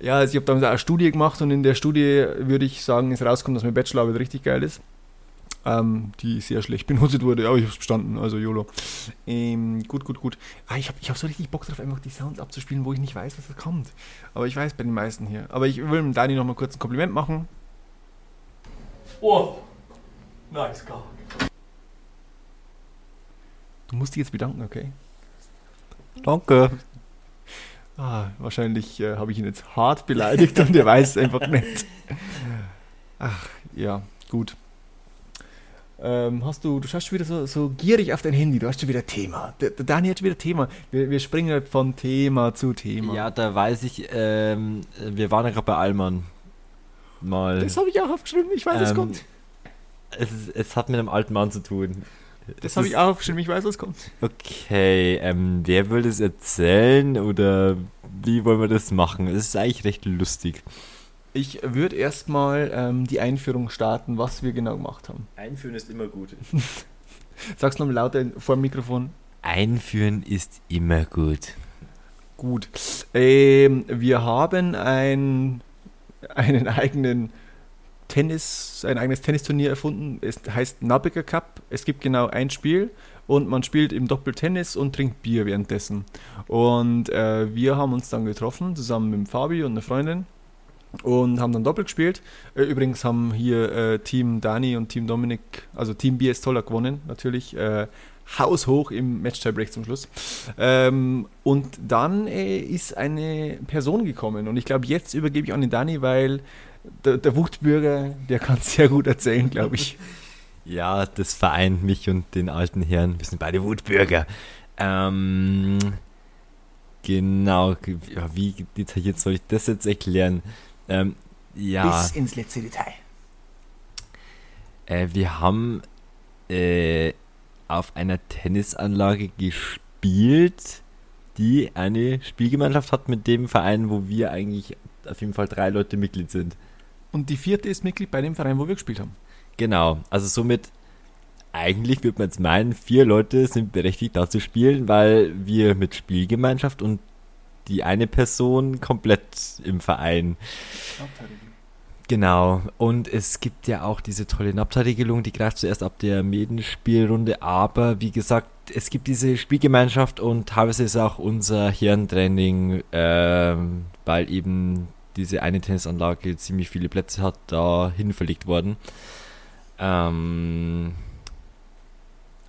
B: Ja, also ich habe damals auch eine Studie gemacht und in der Studie würde ich sagen, ist rauskommt, dass meine Bachelorarbeit richtig geil ist. Ähm, die sehr schlecht benotet wurde, aber ich habe es bestanden, also YOLO. Ähm, gut, gut, gut. Ah, ich habe ich hab so richtig Bock drauf, einfach die Sounds abzuspielen, wo ich nicht weiß, was da kommt. Aber ich weiß bei den meisten hier. Aber ich will dem Dani nochmal kurz ein Kompliment machen.
F: Oh, nice car.
B: Du musst dich jetzt bedanken, okay?
A: Danke.
B: Ah, wahrscheinlich äh, habe ich ihn jetzt hart beleidigt und er weiß es einfach nicht. Ach, ja, gut. Ähm, hast du, du schaust schon wieder so, so gierig auf dein Handy, du hast schon wieder Thema. Der, der Dani hat schon wieder Thema. Wir, wir springen halt von Thema zu Thema.
A: Ja, da weiß ich, ähm, wir waren ja gerade bei Allmann. Mal.
B: Das habe ich auch aufgeschrieben, ich weiß, was
A: Ähm,
B: kommt.
A: es, ist- es hat mit einem alten Mann zu tun.
B: Das
A: es
B: habe ich auch aufgeschrieben, ich weiß, was kommt.
A: Okay, ähm, wer will das erzählen oder wie wollen wir das machen? Es ist eigentlich recht lustig.
B: Ich würde erstmal ähm, die Einführung starten, was wir genau gemacht haben.
A: Einführen ist immer gut.
B: Sag's nochmal lauter vor dem Mikrofon.
A: Einführen ist immer gut.
B: Gut. Ähm, wir haben ein, einen eigenen Tennis, ein eigenes Tennisturnier erfunden. Es heißt Nabiger Cup. Es gibt genau ein Spiel und man spielt im Doppeltennis und trinkt Bier währenddessen. Und äh, wir haben uns dann getroffen, zusammen mit Fabi und einer Freundin und haben dann doppelt gespielt. Äh, übrigens haben hier äh, Team Dani und Team Dominik, also Team BS Toller gewonnen, natürlich. Äh, haushoch im Match-Tiebreak zum Schluss. Ähm, und dann äh, ist eine Person gekommen und ich glaube, jetzt übergebe ich an den Dani, weil der, der Wutbürger, der kann sehr gut erzählen, glaube ich.
A: Ja, das vereint mich und den alten Herrn. Wir sind beide Wutbürger. Ähm, genau, wie detailliert soll ich das jetzt erklären? Ähm, ja.
D: Bis ins letzte Detail.
A: Äh, wir haben äh, auf einer Tennisanlage gespielt, die eine Spielgemeinschaft hat mit dem Verein, wo wir eigentlich auf jeden Fall drei Leute Mitglied sind.
B: Und die vierte ist Mitglied bei dem Verein, wo wir gespielt haben.
A: Genau, also somit eigentlich würde man jetzt meinen, vier Leute sind berechtigt da zu spielen, weil wir mit Spielgemeinschaft und die eine Person komplett im Verein. Genau, und es gibt ja auch diese tolle Napta-Regelung, die greift zuerst ab der Medenspielrunde, aber wie gesagt, es gibt diese Spielgemeinschaft und teilweise ist auch unser Hirntraining, ähm, weil eben diese eine Tennisanlage ziemlich viele Plätze hat, dahin verlegt worden. Ähm,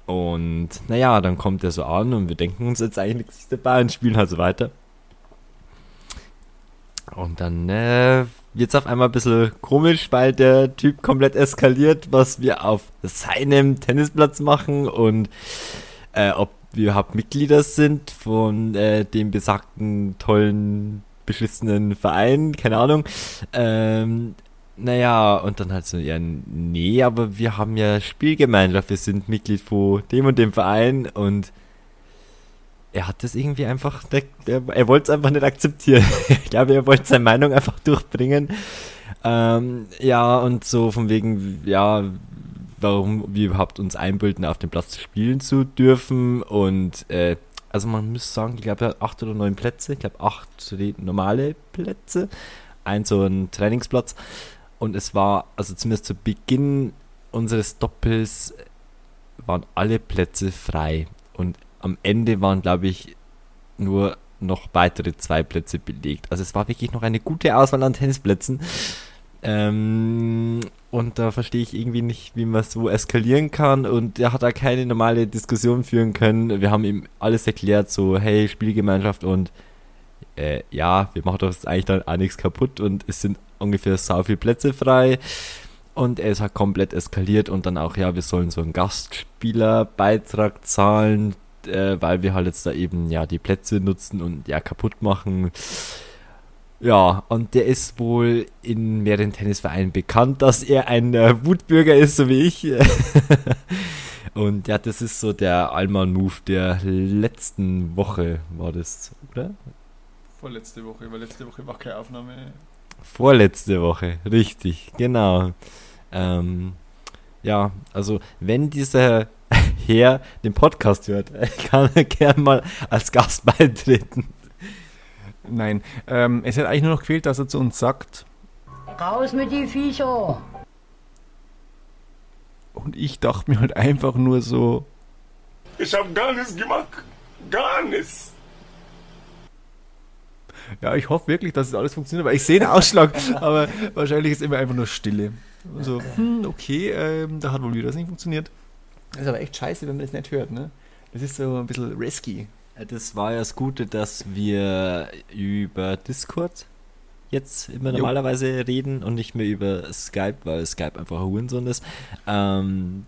A: und naja, dann kommt er so an und wir denken uns jetzt eigentlich nichts dabei und spielen halt so weiter. Und dann äh, es auf einmal ein bisschen komisch, weil der Typ komplett eskaliert, was wir auf seinem Tennisplatz machen und äh, ob wir überhaupt Mitglieder sind von äh, dem besagten tollen, beschissenen Verein, keine Ahnung. Ähm, naja, und dann halt so, ja, nee, aber wir haben ja Spielgemeinschaft, wir sind Mitglied von dem und dem Verein und er hat das irgendwie einfach, der, der, er wollte es einfach nicht akzeptieren. ich glaube, er wollte seine Meinung einfach durchbringen. Ähm, ja, und so von wegen, ja, warum wir überhaupt uns einbilden, auf dem Platz spielen zu dürfen. Und äh, also man muss sagen, ich glaube, er hat acht oder neun Plätze. Ich glaube, acht normale Plätze. Ein so ein Trainingsplatz. Und es war, also zumindest zu Beginn unseres Doppels waren alle Plätze frei. Und am Ende waren, glaube ich, nur noch weitere zwei Plätze belegt. Also es war wirklich noch eine gute Auswahl an Tennisplätzen. Ähm, und da verstehe ich irgendwie nicht, wie man so eskalieren kann. Und er hat da keine normale Diskussion führen können. Wir haben ihm alles erklärt, so, hey, Spielgemeinschaft und äh, ja, wir machen doch eigentlich dann auch nichts kaputt und es sind ungefähr so viele Plätze frei. Und er ist halt komplett eskaliert und dann auch, ja, wir sollen so einen Gastspielerbeitrag zahlen, äh, weil wir halt jetzt da eben ja die Plätze nutzen und ja kaputt machen. Ja, und der ist wohl in mehreren Tennisvereinen bekannt, dass er ein äh, Wutbürger ist, so wie ich. und ja, das ist so der Allmann-Move der letzten Woche, war das, oder?
B: Vorletzte Woche, weil letzte Woche war keine Aufnahme.
A: Vorletzte Woche, richtig, genau. Ähm, ja, also wenn dieser Herr den Podcast hört, kann er gerne mal als Gast beitreten.
B: Nein, ähm, es hat eigentlich nur noch gefehlt, dass er zu uns sagt,
E: Raus mit die Viecher!
B: und ich dachte mir halt einfach nur so,
F: Ich hab gar nichts gemacht. Gar nichts.
B: ja, ich hoffe wirklich, dass es alles funktioniert, weil ich sehe den Ausschlag, aber wahrscheinlich ist immer einfach nur Stille. So, hm, okay, ähm, da hat wohl wieder was nicht funktioniert. Das ist aber echt scheiße, wenn man das nicht hört, ne? Das ist so ein bisschen risky.
A: Das war ja das Gute, dass wir über Discord jetzt immer
B: Jo.
A: normalerweise reden und nicht mehr über Skype, weil Skype einfach ein Hurensohn ist. Ähm,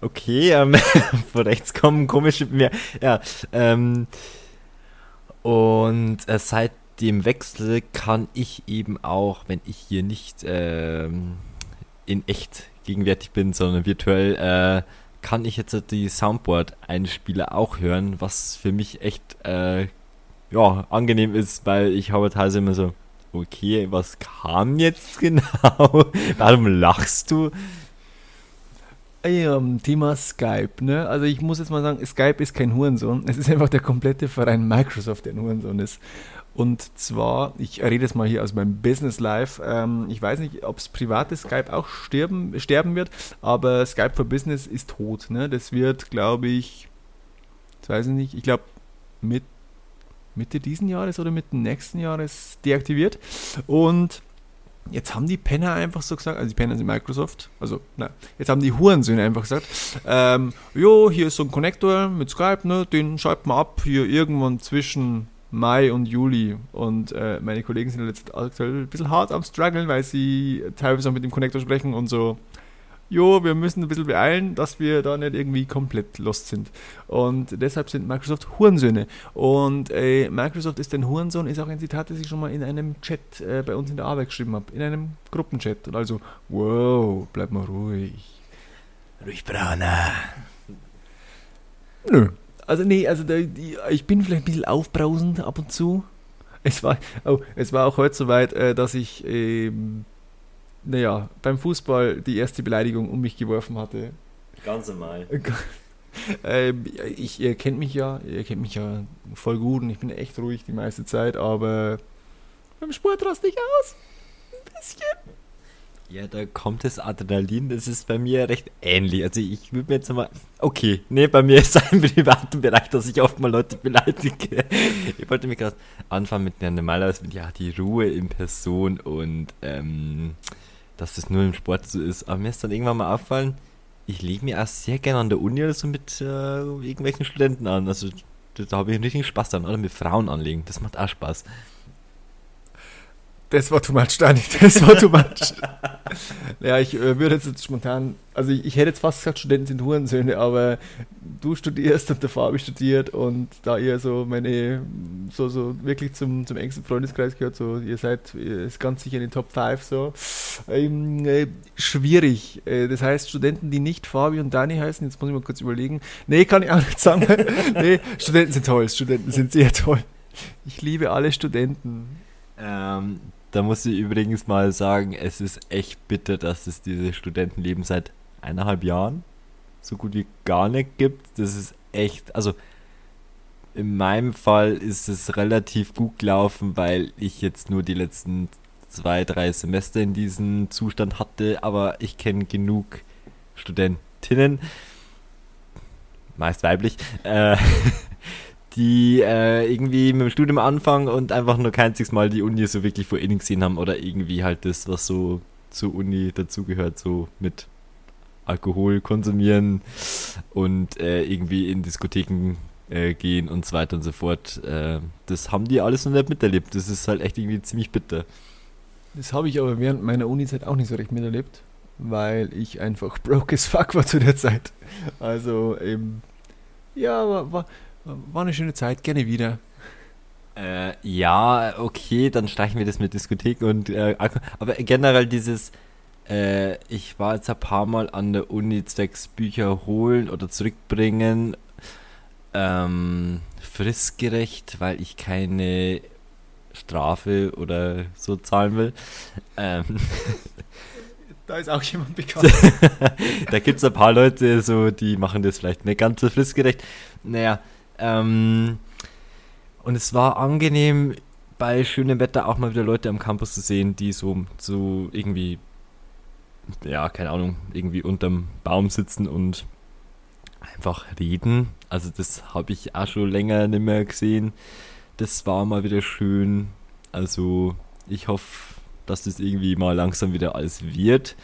A: okay, ähm, von rechts kommen komische mehr. Ja, ähm, und äh, seit dem Wechsel kann ich eben auch, wenn ich hier nicht ähm, in echt gegenwärtig bin, sondern virtuell, äh, kann ich jetzt die Soundboard-Einspieler auch hören, was für mich echt äh, ja, angenehm ist, weil ich habe teilweise immer so, okay, was kam jetzt genau? Warum lachst du?
B: Ähm, Thema Skype, ne? Also ich muss jetzt mal sagen, Skype ist kein Hurensohn. Es ist einfach der komplette Verein Microsoft, der ein Hurensohn ist. Und zwar, ich rede jetzt mal hier aus meinem Business Life. Ähm, ich weiß nicht, ob es private Skype auch sterben, sterben wird, aber Skype for Business ist tot. Ne? Das wird, glaube ich, das weiß ich nicht, ich glaube mit Mitte diesen Jahres oder Mitte nächsten Jahres deaktiviert. Und Jetzt haben die Penner einfach so gesagt, also die Penner sind Microsoft, also nein, jetzt haben die Hurensöhne einfach gesagt, ähm, jo, hier ist so ein Connector mit Skype, ne, den schreibt man ab, hier irgendwann zwischen Mai und Juli. Und äh, meine Kollegen sind jetzt aktuell ein bisschen hart am struggeln, weil sie teilweise auch mit dem Connector sprechen und so jo, wir müssen ein bisschen beeilen, dass wir da nicht irgendwie komplett lost sind. Und deshalb sind Microsoft Hurensöhne. Und äh, Microsoft ist ein Hurensohn, ist auch ein Zitat, das ich schon mal in einem Chat äh, bei uns in der Arbeit geschrieben habe. In einem Gruppenchat. Und also, wow, bleib mal ruhig.
A: Ruhig, Brauner.
B: Nö. Also nee, also da, ich bin vielleicht ein bisschen aufbrausend ab und zu. Es war, oh, es war auch heute soweit, äh, dass ich ähm, naja, beim Fußball die erste Beleidigung um mich geworfen hatte.
A: Ganz normal.
B: ähm, ich, ihr kennt mich ja, ihr kennt mich ja voll gut und ich bin echt ruhig die meiste Zeit, aber beim Sport raste ich aus. Ein bisschen.
A: Ja, da kommt das Adrenalin, das ist bei mir recht ähnlich. Also ich würde mir jetzt mal. Okay, nee, bei mir ist es im privaten Bereich, dass ich oft mal Leute beleidige. Ich wollte mich gerade anfangen mit einer normalerweise mit ja die Ruhe in Person und ähm, dass das nur im Sport so ist. Aber mir ist dann irgendwann mal auffallen, ich lege mir auch sehr gerne an der Uni oder so mit äh, irgendwelchen Studenten an. Also da, habe ich einen richtigen Spaß dran. Oder mit Frauen anlegen. Das macht auch Spaß.
B: Das war too much, Dani. Das war too much. ja, ich äh, würde jetzt, jetzt spontan, also ich, ich, hätte jetzt fast gesagt, Studenten sind Hurensöhne, aber du studierst und der Fabi studiert und da ihr so meine, so, so wirklich zum, zum engsten Freundeskreis gehört, so ihr seid ist ganz sicher in den Top 5 so, ähm, äh, schwierig. Äh, das heißt, Studenten, die nicht Fabi und Dani heißen, jetzt muss ich mal kurz überlegen. Nee, kann ich auch nicht sagen. nee, Studenten sind toll, Studenten sind sehr toll. Ich liebe alle Studenten.
A: Ähm, da muss ich übrigens mal sagen, es ist echt bitter, dass es dieses Studentenleben seit eineinhalb Jahren so gut wie gar nicht gibt. Das ist echt, also in meinem Fall ist es relativ gut gelaufen, weil ich jetzt nur die letzten zwei, drei Semester in diesem Zustand hatte, aber ich kenne genug Studentinnen, meist weiblich, äh, die äh, irgendwie mit dem Studium anfangen und einfach nur kein einziges Mal die Uni so wirklich vor innen gesehen haben oder irgendwie halt das, was so zur Uni dazugehört, so mit Alkohol konsumieren und äh, irgendwie in Diskotheken äh, gehen und so weiter und so fort. Äh, das haben die alles noch nicht miterlebt. Das ist halt echt irgendwie ziemlich bitter.
B: Das habe ich aber während meiner Uni-Zeit auch nicht so recht miterlebt, weil ich einfach broke as fuck war zu der Zeit. Also eben, ja, war, war, war eine schöne Zeit, gerne wieder.
A: Äh, ja, okay, dann streichen wir das mit Diskotheken und äh, aber generell dieses, äh, ich war jetzt ein paar Mal an der Uni zwecks Bücher holen oder zurückbringen, ähm, fristgerecht, weil ich keine Strafe oder so zahlen will. Ähm,
B: da ist auch jemand bekannt.
A: da gibt es ein paar Leute, so, die machen das vielleicht nicht ganz so fristgerecht. Naja, ähm, und es war angenehm, bei schönem Wetter auch mal wieder Leute am Campus zu sehen, die so, so irgendwie, ja, keine Ahnung, irgendwie unterm Baum sitzen und einfach reden. Also das habe ich auch schon länger nicht mehr gesehen. Das war mal wieder schön. Also ich hoffe, dass das irgendwie mal langsam wieder alles wird.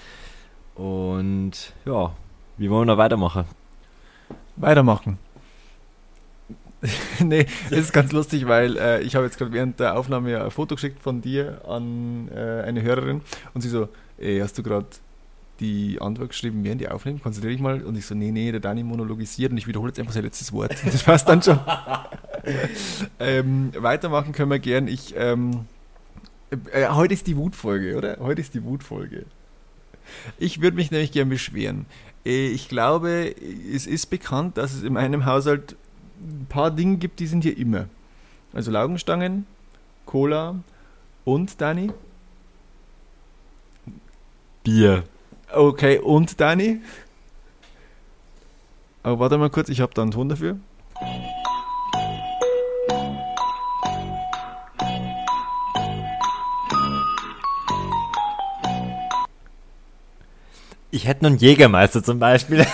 A: Und ja, wie wollen wir noch weitermachen?
B: Weitermachen. nee, es ist ganz lustig, weil äh, ich habe jetzt gerade während der Aufnahme ein Foto geschickt von dir an äh, eine Hörerin und sie so, ey, hast du gerade die Antwort geschrieben, während die aufnehmen, konzentriere dich mal. Und ich so, nee, nee, der Dani monologisiert und ich wiederhole jetzt einfach sein letztes Wort. Das passt dann schon. ähm, weitermachen können wir gern. Ich, ähm, äh, heute ist die Wutfolge, oder? Heute ist die Wutfolge. Ich würde mich nämlich gern beschweren. Äh, ich glaube, es ist bekannt, dass es in meinem Haushalt ein paar Dinge gibt, die sind hier immer. Also Laugenstangen, Cola und Dani?
A: Bier.
B: Okay, und Dani? Aber warte mal kurz, ich habe da einen Ton dafür.
A: Ich hätte noch einen Jägermeister zum Beispiel.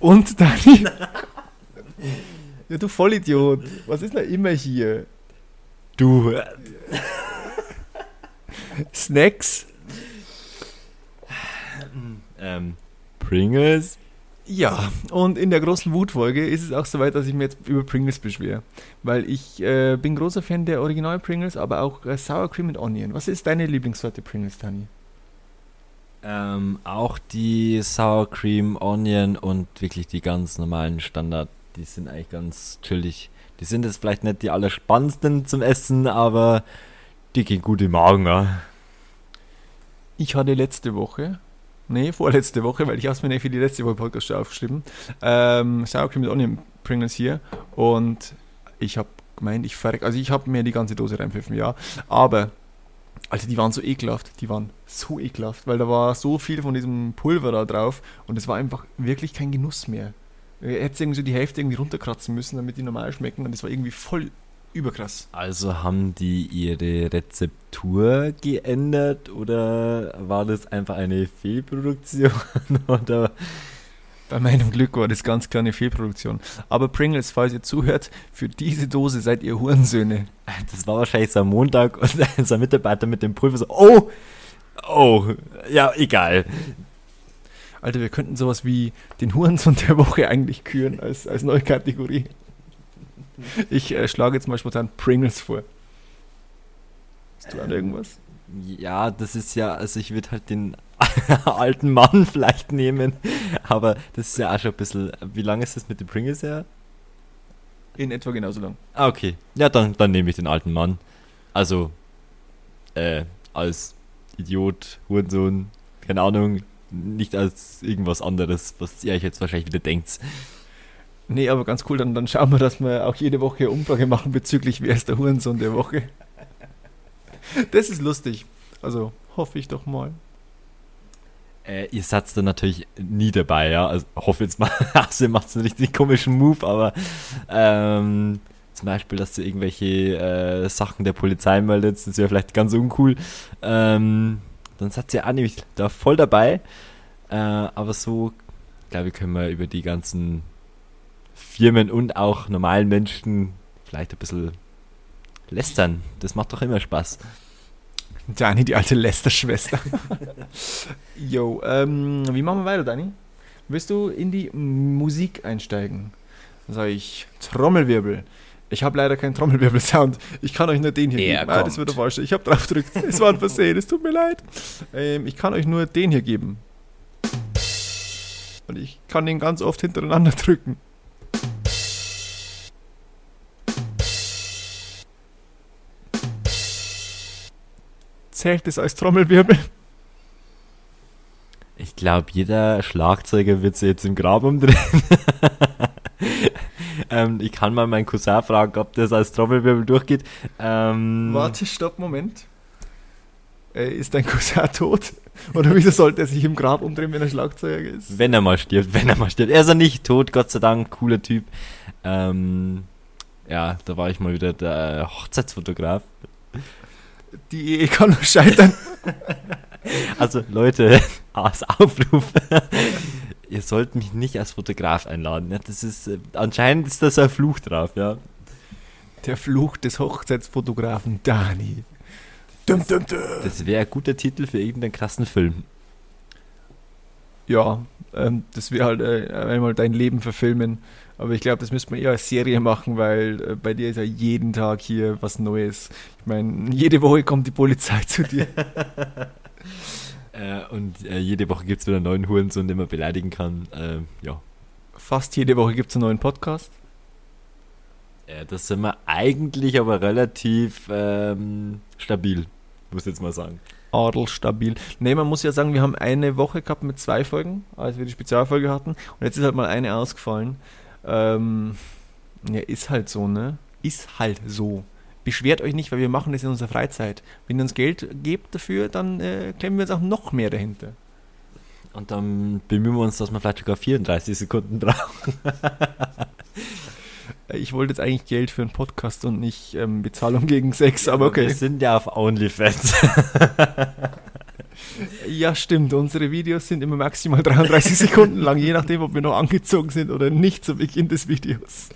B: Und Dani. ja, du Vollidiot. Was ist da immer hier?
A: Du.
B: Snacks?
A: Ähm, Pringles?
B: Ja, und in der großen Wutfolge ist es auch soweit, dass ich mir jetzt über Pringles beschwere. Weil ich äh, bin großer Fan der Original Pringles, aber auch äh, Sour Cream and Onion. Was ist deine Lieblingssorte Pringles, Dani?
A: Ähm, auch die Sour Cream, Onion und wirklich die ganz normalen Standard, die sind eigentlich ganz chillig. Die sind jetzt vielleicht nicht die allerspannendsten zum Essen, aber die gehen gut im Magen. Ja.
B: Ich hatte letzte Woche, nee, vorletzte Woche, weil ich habe mir nicht für die letzte Woche Podcast aufgeschrieben, ähm, Sour and Onion Pringles hier und ich habe gemeint, ich verreck, also ich habe mir die ganze Dose reinpfiffen, ja, aber also die waren so ekelhaft, die waren so ekelhaft, weil da war so viel von diesem Pulver da drauf und es war einfach wirklich kein Genuss mehr. Er hätte irgendwie so die Hälfte irgendwie runterkratzen müssen, damit die normal schmecken und das war irgendwie voll überkrass.
A: Also haben die ihre Rezeptur geändert oder war das einfach eine Fehlproduktion? oder
B: Bei meinem Glück war das ganz klar eine Fehlproduktion. Aber Pringles, falls ihr zuhört, für diese Dose seid ihr Hurensöhne.
A: das war wahrscheinlich so am Montag und sein Mitarbeiter mit dem Pulver so, oh, oh, ja, egal.
B: Alter, wir könnten sowas wie den Hurensohn der Woche eigentlich küren als, als neue Kategorie. Ich äh, schlage jetzt mal spontan Pringles vor. Hast du an irgendwas?
A: Ja, das ist ja, also ich würde halt den alten Mann vielleicht nehmen, aber das ist ja auch schon ein bisschen, wie lange ist das mit den Pringles her?
B: In etwa genauso lang.
A: Ah, okay. Ja, dann, dann nehme ich den alten Mann. Also, äh, als Idiot, Hurensohn, keine Ahnung, nicht als irgendwas anderes, was ihr euch jetzt wahrscheinlich wieder denkt.
B: Nee, aber ganz cool, dann, dann schauen wir, dass wir auch jede Woche eine Umfrage machen bezüglich wer ist der Hurensohn der Woche. Das ist lustig. Also hoffe ich doch mal.
A: Äh, ihr seid dann natürlich nie dabei, ja. Also hoffe jetzt mal, also macht einen richtig komischen Move, aber ähm, zum Beispiel, dass du irgendwelche äh, Sachen der Polizei meldet, das wäre vielleicht ganz uncool. Ähm, dann seid ihr auch nämlich da voll dabei. Äh, aber so, glaube ich, können wir über die ganzen Firmen und auch normalen Menschen vielleicht ein bisschen lästern. Das macht doch immer Spaß.
B: Dani, die alte Lester-Schwester. Jo, ähm, wie machen wir weiter, Dani? Willst du in die Musik einsteigen? Dann sage ich Trommelwirbel. Ich habe leider keinen Trommelwirbel-Sound. Ich kann euch nur den hier
C: Er
B: geben. Ah, das
C: kommt.
B: wird der falsche. Ich habe drauf gedrückt. Es war ein Versehen. Es tut mir leid. Ähm, ich kann euch nur den hier geben. Und ich kann den ganz oft hintereinander drücken. Zählt es als Trommelwirbel?
A: Ich glaube, jeder Schlagzeuger wird sich jetzt im Grab umdrehen. ähm, ich kann mal meinen Cousin fragen, ob das als Trommelwirbel durchgeht. Ähm,
B: Warte, stopp, Moment. Äh, ist dein Cousin tot? Oder wieso sollte er sich im Grab umdrehen, wenn er Schlagzeuger ist?
A: Wenn er mal stirbt, wenn er mal stirbt. Er ist ja nicht tot, Gott sei Dank, cooler Typ. Ähm, ja, da war ich mal wieder der Hochzeitsfotograf.
B: Die Ehe kann nur scheitern.
A: Also Leute, als Aufruf, ihr sollt mich nicht als Fotograf einladen. Ja, das ist, äh, anscheinend ist da so ein Fluch drauf, ja.
B: Der Fluch des Hochzeitsfotografen Dani. Dum, dum, dum.
A: Das wäre ein guter Titel für irgendeinen krassen Film.
B: Ja, ähm, das wäre halt äh, einmal dein Leben verfilmen. Aber ich glaube, das müsste man eher als Serie machen, weil äh, bei dir ist ja jeden Tag hier was Neues. Ich meine, jede Woche kommt die Polizei zu dir.
A: Äh, und äh, jede Woche gibt es wieder einen neuen Hurensohn, den man beleidigen kann. Äh, ja,
B: Fast jede Woche gibt es einen neuen Podcast.
A: äh, das sind wir eigentlich aber relativ ähm, stabil, muss ich jetzt mal sagen.
B: Adel stabil. Ne, man muss ja sagen, wir haben eine Woche gehabt mit zwei Folgen, als wir die Spezialfolge hatten. Und jetzt ist halt mal eine ausgefallen. Ähm, ja, ist halt so, ne? Ist halt so. Beschwert euch nicht, weil wir machen das in unserer Freizeit. Wenn ihr uns Geld gebt dafür, dann äh, klemmen wir uns auch noch mehr dahinter.
A: Und dann bemühen wir uns, dass wir vielleicht sogar 34 Sekunden brauchen.
B: Ich wollte jetzt eigentlich Geld für einen Podcast und nicht ähm, Bezahlung gegen Sex, aber okay.
A: Wir sind ja auf OnlyFans.
B: Ja, stimmt. Unsere Videos sind immer maximal 33 Sekunden lang, je nachdem, ob wir noch angezogen sind oder nicht zu Beginn des Videos.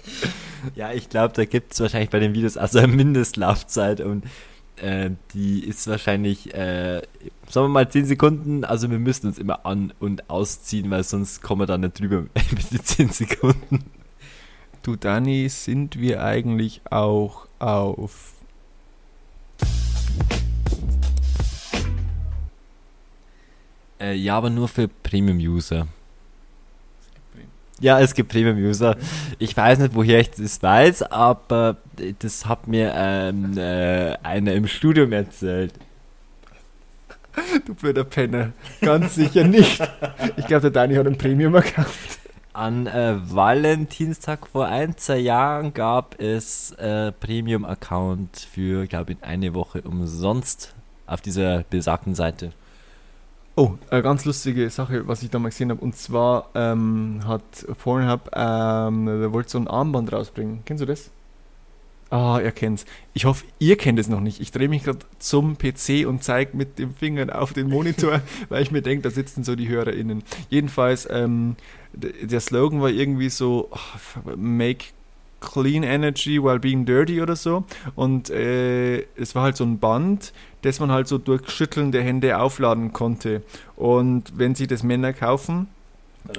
A: Ja, ich glaube, da gibt es wahrscheinlich bei den Videos also eine Mindestlaufzeit und äh, die ist wahrscheinlich, äh, sagen wir mal 10 Sekunden. Also wir müssen uns immer an- und ausziehen, weil sonst kommen wir da nicht drüber mit den 10 Sekunden.
B: Du, Dani, sind wir eigentlich auch auf.
A: Äh, ja, aber nur für Premium-User. Ja, es gibt Premium-User. Ich weiß nicht, woher ich das weiß, aber das hat mir ähm, äh, einer im Studium erzählt.
B: Du blöder Penner. Ganz sicher nicht. Ich glaube, der Dani hat einen Premium-Account.
A: An äh, Valentinstag vor ein, zwei Jahren gab es äh, Premium-Account für, glaube ich, eine Woche umsonst auf dieser besagten Seite.
B: Oh, eine ganz lustige Sache, was ich da mal gesehen habe. Und zwar ähm, hat Pornhub, ähm, wollte so ein Armband rausbringen. Kennst du das? Ah, ihr kennt's. Ich hoffe, ihr kennt es noch nicht. Ich drehe mich gerade zum PC und zeige mit dem Finger auf den Monitor, weil ich mir denke, da sitzen so die HörerInnen. Jedenfalls, ähm, der Slogan war irgendwie so, oh, make clean energy while being dirty oder so. Und äh, es war halt so ein Band, das man halt so durch Schütteln der Hände aufladen konnte. Und wenn sich das Männer kaufen,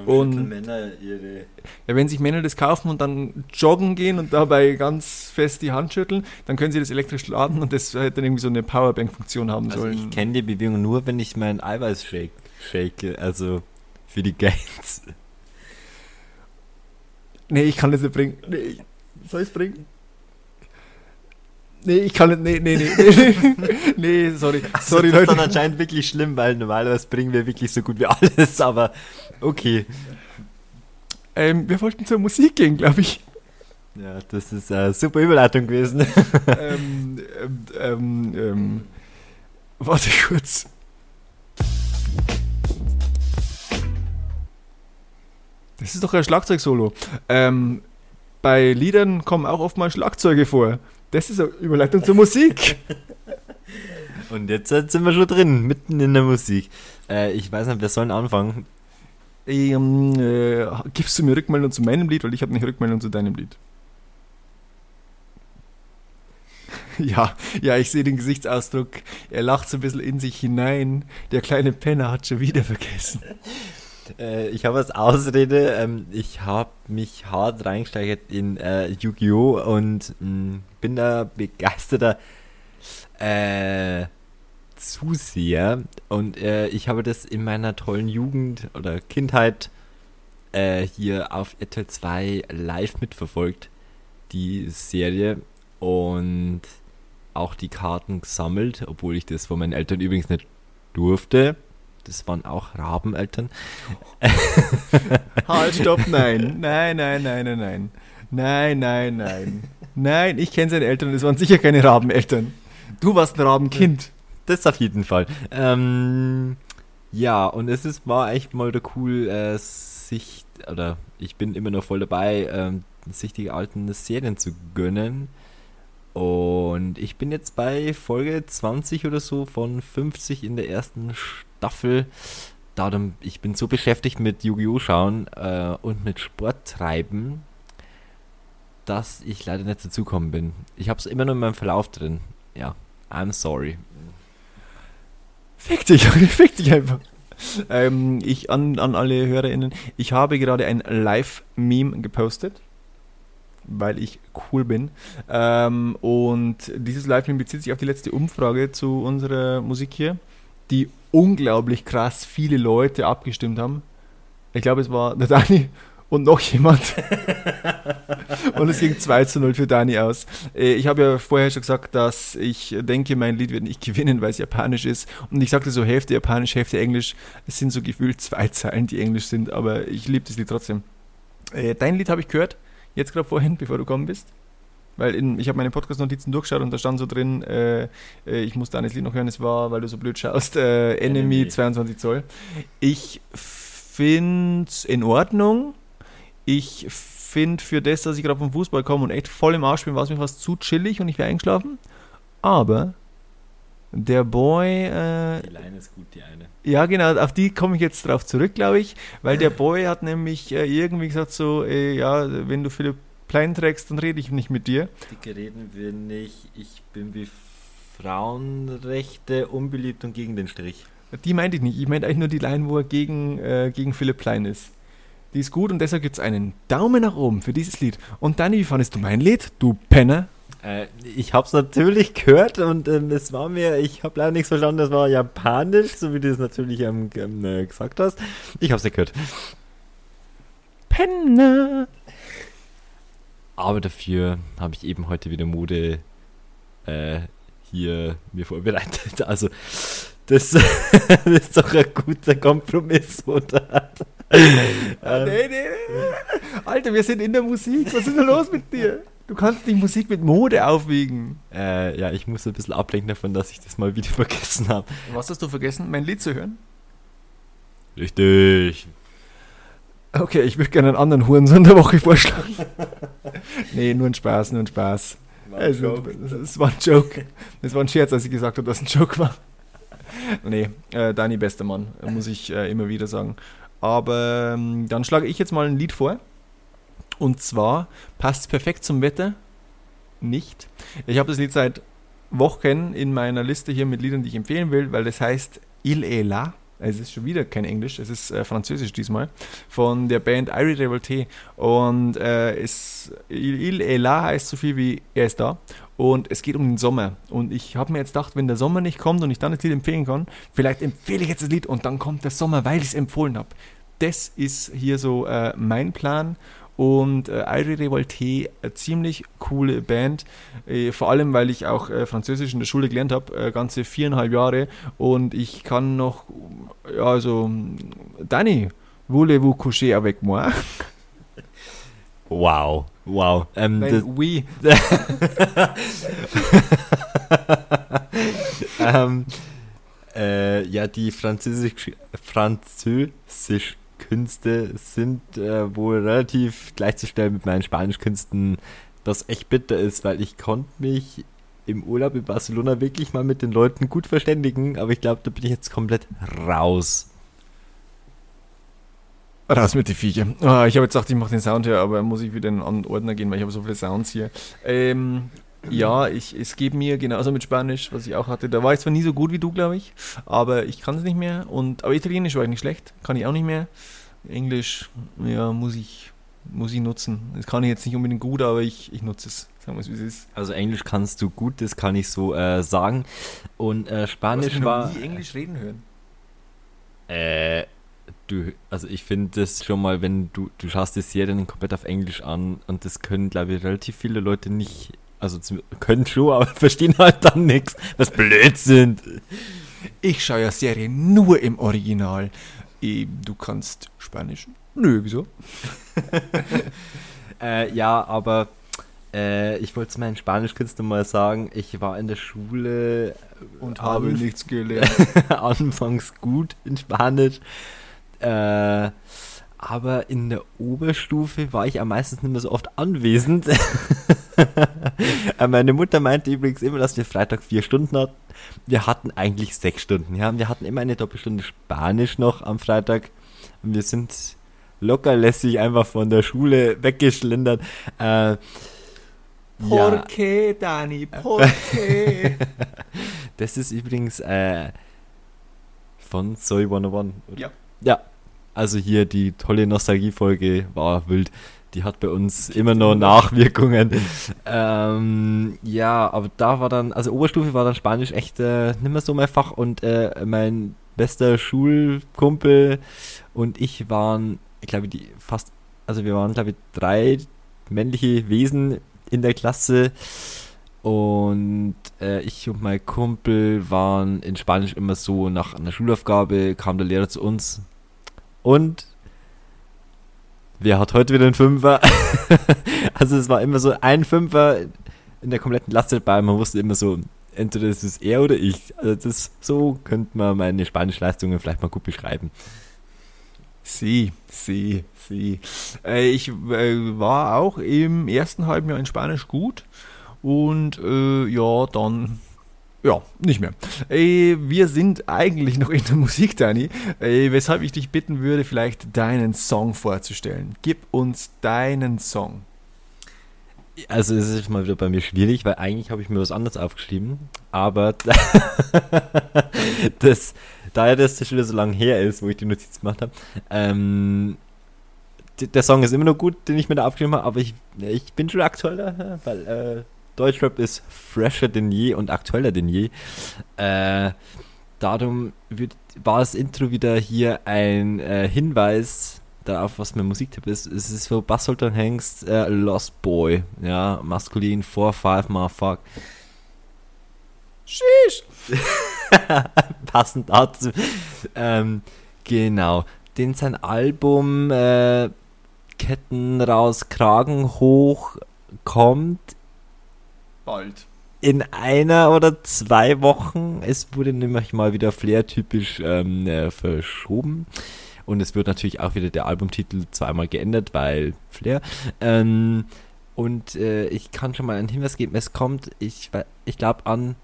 B: Und- schütteln
A: Männer ihre.
B: ja, wenn sich Männer das kaufen und dann joggen gehen und dabei ganz fest die Hand schütteln, dann können sie das elektrisch laden und das hätte dann irgendwie so eine Powerbank-Funktion haben
A: Also
B: sollen.
A: ich kenne die Bewegung nur, wenn ich meinen Eiweiß shake, shake, also für die Gains.
B: nee, ich kann das nicht bringen. Nee, soll ich es bringen? Nee, ich kann nicht. Nee, nee, nee. Nee, nee sorry. Sorry,
A: das ist dann
B: Leute.
A: anscheinend wirklich schlimm, weil normalerweise bringen wir wirklich so gut wie alles, aber okay.
B: Ähm, wir wollten zur Musik gehen, glaube ich.
A: Ja, das ist eine super Überleitung gewesen.
B: ähm, ähm, ähm, ähm, warte kurz. Das ist doch ein Schlagzeugsolo. Ähm, bei Liedern kommen auch oft mal Schlagzeuge vor. Das ist eine Überleitung zur Musik.
A: Und jetzt sind wir schon drin, mitten in der Musik. Äh, ich weiß nicht, wir sollen anfangen.
B: Ähm, äh, gibst du mir Rückmeldung zu meinem Lied, weil ich habe nicht Rückmeldung zu deinem Lied. Ja, ja, ich sehe den Gesichtsausdruck. Er lacht so ein bisschen in sich hinein. Der kleine Penner hat schon wieder vergessen.
A: Äh, ich habe als Ausrede, ähm, ich habe mich hart reingesteigert in äh, Yu-Gi-Oh! und mh, bin da begeisterter äh, Zuseher. Und äh, ich habe das in meiner tollen Jugend oder Kindheit äh, hier auf RTL 2 live mitverfolgt, die Serie. Und auch die Karten gesammelt, obwohl ich das von meinen Eltern übrigens nicht durfte. Das waren auch Rabeneltern.
B: Halt, stopp, nein. Nein, nein, nein, nein, nein. Nein, nein, nein. Nein, ich kenne seine Eltern, das waren sicher keine Rabeneltern. Du warst ein Rabenkind.
A: Das auf jeden Fall. Ähm, ja, und es ist, war echt mal wieder cool, äh, sich, oder ich bin immer noch voll dabei, ähm, sich die alten Serien zu gönnen. Und ich bin jetzt bei Folge 20 oder so von 50 in der ersten Staffel. Darum, ich bin so beschäftigt mit Yu-Gi-Oh! schauen äh, und mit Sport treiben, dass ich leider nicht dazugekommen bin. Ich habe es immer nur in meinem Verlauf drin. Ja, I'm sorry.
B: Fick dich, fick dich einfach. Ähm, ich an, an alle HörerInnen, ich habe gerade ein Live-Meme gepostet, weil ich cool bin. Ähm, und dieses Live-Meme bezieht sich auf die letzte Umfrage zu unserer Musik hier, die unglaublich krass viele Leute abgestimmt haben. Ich glaube, es war der Dani und noch jemand. und es ging 2 zu 0 für Dani aus. Äh, Ich habe ja vorher schon gesagt, dass ich denke, mein Lied wird nicht gewinnen, weil es japanisch ist. Und ich sagte so Hälfte japanisch, Hälfte englisch. Es sind so gefühlt zwei Zeilen, die englisch sind, aber ich liebe das Lied trotzdem. Äh, Dein Lied habe ich gehört, jetzt gerade vorhin, bevor du gekommen bist. Weil in, ich habe meine Podcast-Notizen durchgeschaut und da stand so drin, äh, äh, ich muss Danis Lied noch hören, es war, weil du so blöd schaust, äh, Enemy,
A: Enemy.
B: 22 Zoll. Ich finde es in Ordnung. Ich finde für das, dass ich gerade vom Fußball komme und echt voll im Arsch bin, war es mir fast zu chillig und ich wäre eingeschlafen. Aber der Boy, äh,
A: Die Line ist gut, die eine.
B: ja, genau, auf die komme ich jetzt drauf zurück, glaube ich, weil der Boy hat nämlich äh, irgendwie gesagt so, äh, ja, wenn du Philipp Plein trägst, dann rede ich nicht mit dir.
A: Dicke reden wir nicht. Ich bin wie Frauenrechte unbeliebt und gegen den Strich.
B: Die meinte ich nicht, ich meinte eigentlich nur die Line, wo er gegen, äh, gegen Philipp Plein ist. Die ist gut und deshalb gibt es einen Daumen nach oben für dieses Lied. Und Dani, wie fandest du mein Lied, du Penner?
A: Äh, ich hab's natürlich gehört und ähm, es war mir, ich habe leider nichts verstanden, das war japanisch, so wie du es natürlich ähm, ähm, äh, gesagt hast. Ich hab's nicht gehört.
B: Penner!
A: Aber dafür habe ich eben heute wieder Mode äh, hier mir vorbereitet. Also das, das ist doch ein guter Kompromiss, oder?
B: Ah, nee, nee, nee. Alter, wir sind in der Musik, was ist denn los mit dir? Du kannst die Musik mit Mode aufwiegen.
A: Äh, ja, ich muss ein bisschen ablenken davon, dass ich das mal wieder vergessen habe.
B: Was hast du vergessen, mein Lied zu hören?
A: Richtig.
B: Okay, ich würde gerne einen anderen Hurensohn der Woche vorschlagen. nee, nur ein Spaß, nur ein Spaß. Also, das war ein Joke. Das war ein Scherz, als ich gesagt habe, dass es ein Joke war. Nee, äh, Dani bester Mann, muss ich äh, immer wieder sagen. Aber ähm, dann schlage ich jetzt mal ein Lied vor. Und zwar passt es perfekt zum Wetter. Nicht. Ich habe das Lied seit Wochen in meiner Liste hier mit Liedern, die ich empfehlen will, weil das heißt Il est là. Es ist schon wieder kein Englisch, es ist äh, Französisch diesmal. Von der Band Irie Revolte. Und äh, es, Il, Il est là heißt so viel wie er ist da. Und es geht um den Sommer. Und ich habe mir jetzt gedacht, wenn der Sommer nicht kommt und ich dann das Lied empfehlen kann, vielleicht empfehle ich jetzt das Lied und dann kommt der Sommer, weil ich es empfohlen habe. Das ist hier so äh, mein Plan. Und äh, Irie Revolte, eine ziemlich coole Band. Äh, vor allem, weil ich auch äh, Französisch in der Schule gelernt habe, äh, ganze viereinhalb Jahre. Und ich kann noch, ja, also, Danny, voulez-vous coucher avec moi?
A: Wow. Wow. Ähm,
B: Nein, oui.
A: ähm, äh, ja, die Französisch, Französisch Künste sind äh, wohl relativ gleichzustellen mit meinen Spanischkünsten, das echt bitter ist, weil ich konnte mich im Urlaub in Barcelona wirklich mal mit den Leuten gut verständigen, aber ich glaube, da bin ich jetzt komplett raus.
B: Raus mit die Viecher. Ah, ich habe jetzt gedacht, ich mache den Sound her, aber muss ich wieder in einen Ordner gehen, weil ich habe so viele Sounds hier. Ähm, ja, ich, es geht mir genauso mit Spanisch, was ich auch hatte. Da war ich zwar nie so gut wie du, glaube ich, aber ich kann es nicht mehr. Und, aber Italienisch war ich nicht schlecht, kann ich auch nicht mehr. Englisch, ja, muss ich, muss ich nutzen. Das kann ich jetzt nicht unbedingt gut, aber ich, ich nutze es. Sagen wir es, wie es ist.
A: Also Englisch kannst du gut, das kann ich so äh, sagen. Und äh, Spanisch war...
B: nie Englisch reden hören.
A: Äh, du, also ich finde das schon mal, wenn du, du schaust die Serien komplett auf Englisch an und das können, glaube ich, relativ viele Leute nicht, also können schon, aber verstehen halt dann nichts, was blöd sind.
B: Ich schaue ja Serien nur im Original. Eh, Du kannst Spanisch? Nö, wieso?
A: Äh, ja, aber äh, ich wollte es meinen Spanischkünstler mal sagen, ich war in der Schule
B: Und
A: habe
B: nichts gelernt.
A: anfangs gut in Spanisch. Äh, aber in der Oberstufe war ich am meisten nicht mehr so oft anwesend. Äh, Meine Mutter meinte übrigens immer, dass wir Freitag vier Stunden hatten. Wir hatten eigentlich sechs Stunden. Ja, wir hatten immer eine Doppelstunde Spanisch noch am Freitag. Und wir sind locker lässig einfach von der Schule weggeschlendert. Äh,
B: Por
A: ja.
B: qué, Dani? Por qué?
A: Das ist übrigens äh, von Soy 101. oder?
B: Ja.
A: Ja. Also hier die tolle Nostalgie-Folge war wild. Die hat bei uns immer noch Nachwirkungen. ähm, ja, aber da war dann, also Oberstufe war dann Spanisch echt äh, nicht mehr so mein Fach und äh, mein bester Schulkumpel und ich waren, ich glaube, die fast, also wir waren, glaube ich, drei männliche Wesen in der Klasse und äh, ich und mein Kumpel waren in Spanisch immer so, nach einer Schulaufgabe kam der Lehrer zu uns und wer hat heute wieder einen Fünfer? also es war immer so ein Fünfer in der kompletten dabei. Man wusste immer so, entweder ist er oder ich. Also das, so könnte man meine Spanischleistungen vielleicht mal gut beschreiben.
B: Sie, sie, sie. Äh, ich äh, war auch im ersten halben Jahr in Spanisch gut und äh, ja, dann ja, nicht mehr. Äh, wir sind eigentlich noch in der Musik, Dani, äh, weshalb ich dich bitten würde, vielleicht deinen Song vorzustellen. Gib uns deinen Song.
A: Also es ist mal wieder bei mir schwierig, weil eigentlich habe ich mir was anderes aufgeschrieben, aber das, da ja das schon wieder so lange her ist, wo ich die Notiz gemacht habe, ähm, der Song ist immer noch gut, den ich mir da aufgeschrieben habe, aber ich, ich bin schon aktueller, weil äh, Deutschrap ist fresher denn je und aktueller denn je. Äh, darum wird, war das Intro wieder hier ein äh, Hinweis darauf, was mein Musiktipp ist. Es ist für Bassholter Hengst äh, Lost Boy, ja, maskulin 4, 5 mal fuck.
B: Sheesh!
A: Passend dazu. Ähm, genau. Den sein Album äh, Ketten raus, Kragen hoch kommt
B: Bald.
A: in einer oder zwei Wochen. Es wurde nämlich mal wieder Flair-typisch ähm, äh, verschoben. Und es wird natürlich auch wieder der Albumtitel zweimal geändert, weil Flair. Ähm, und äh, ich kann schon mal einen Hinweis geben, es kommt, ich, ich glaube, an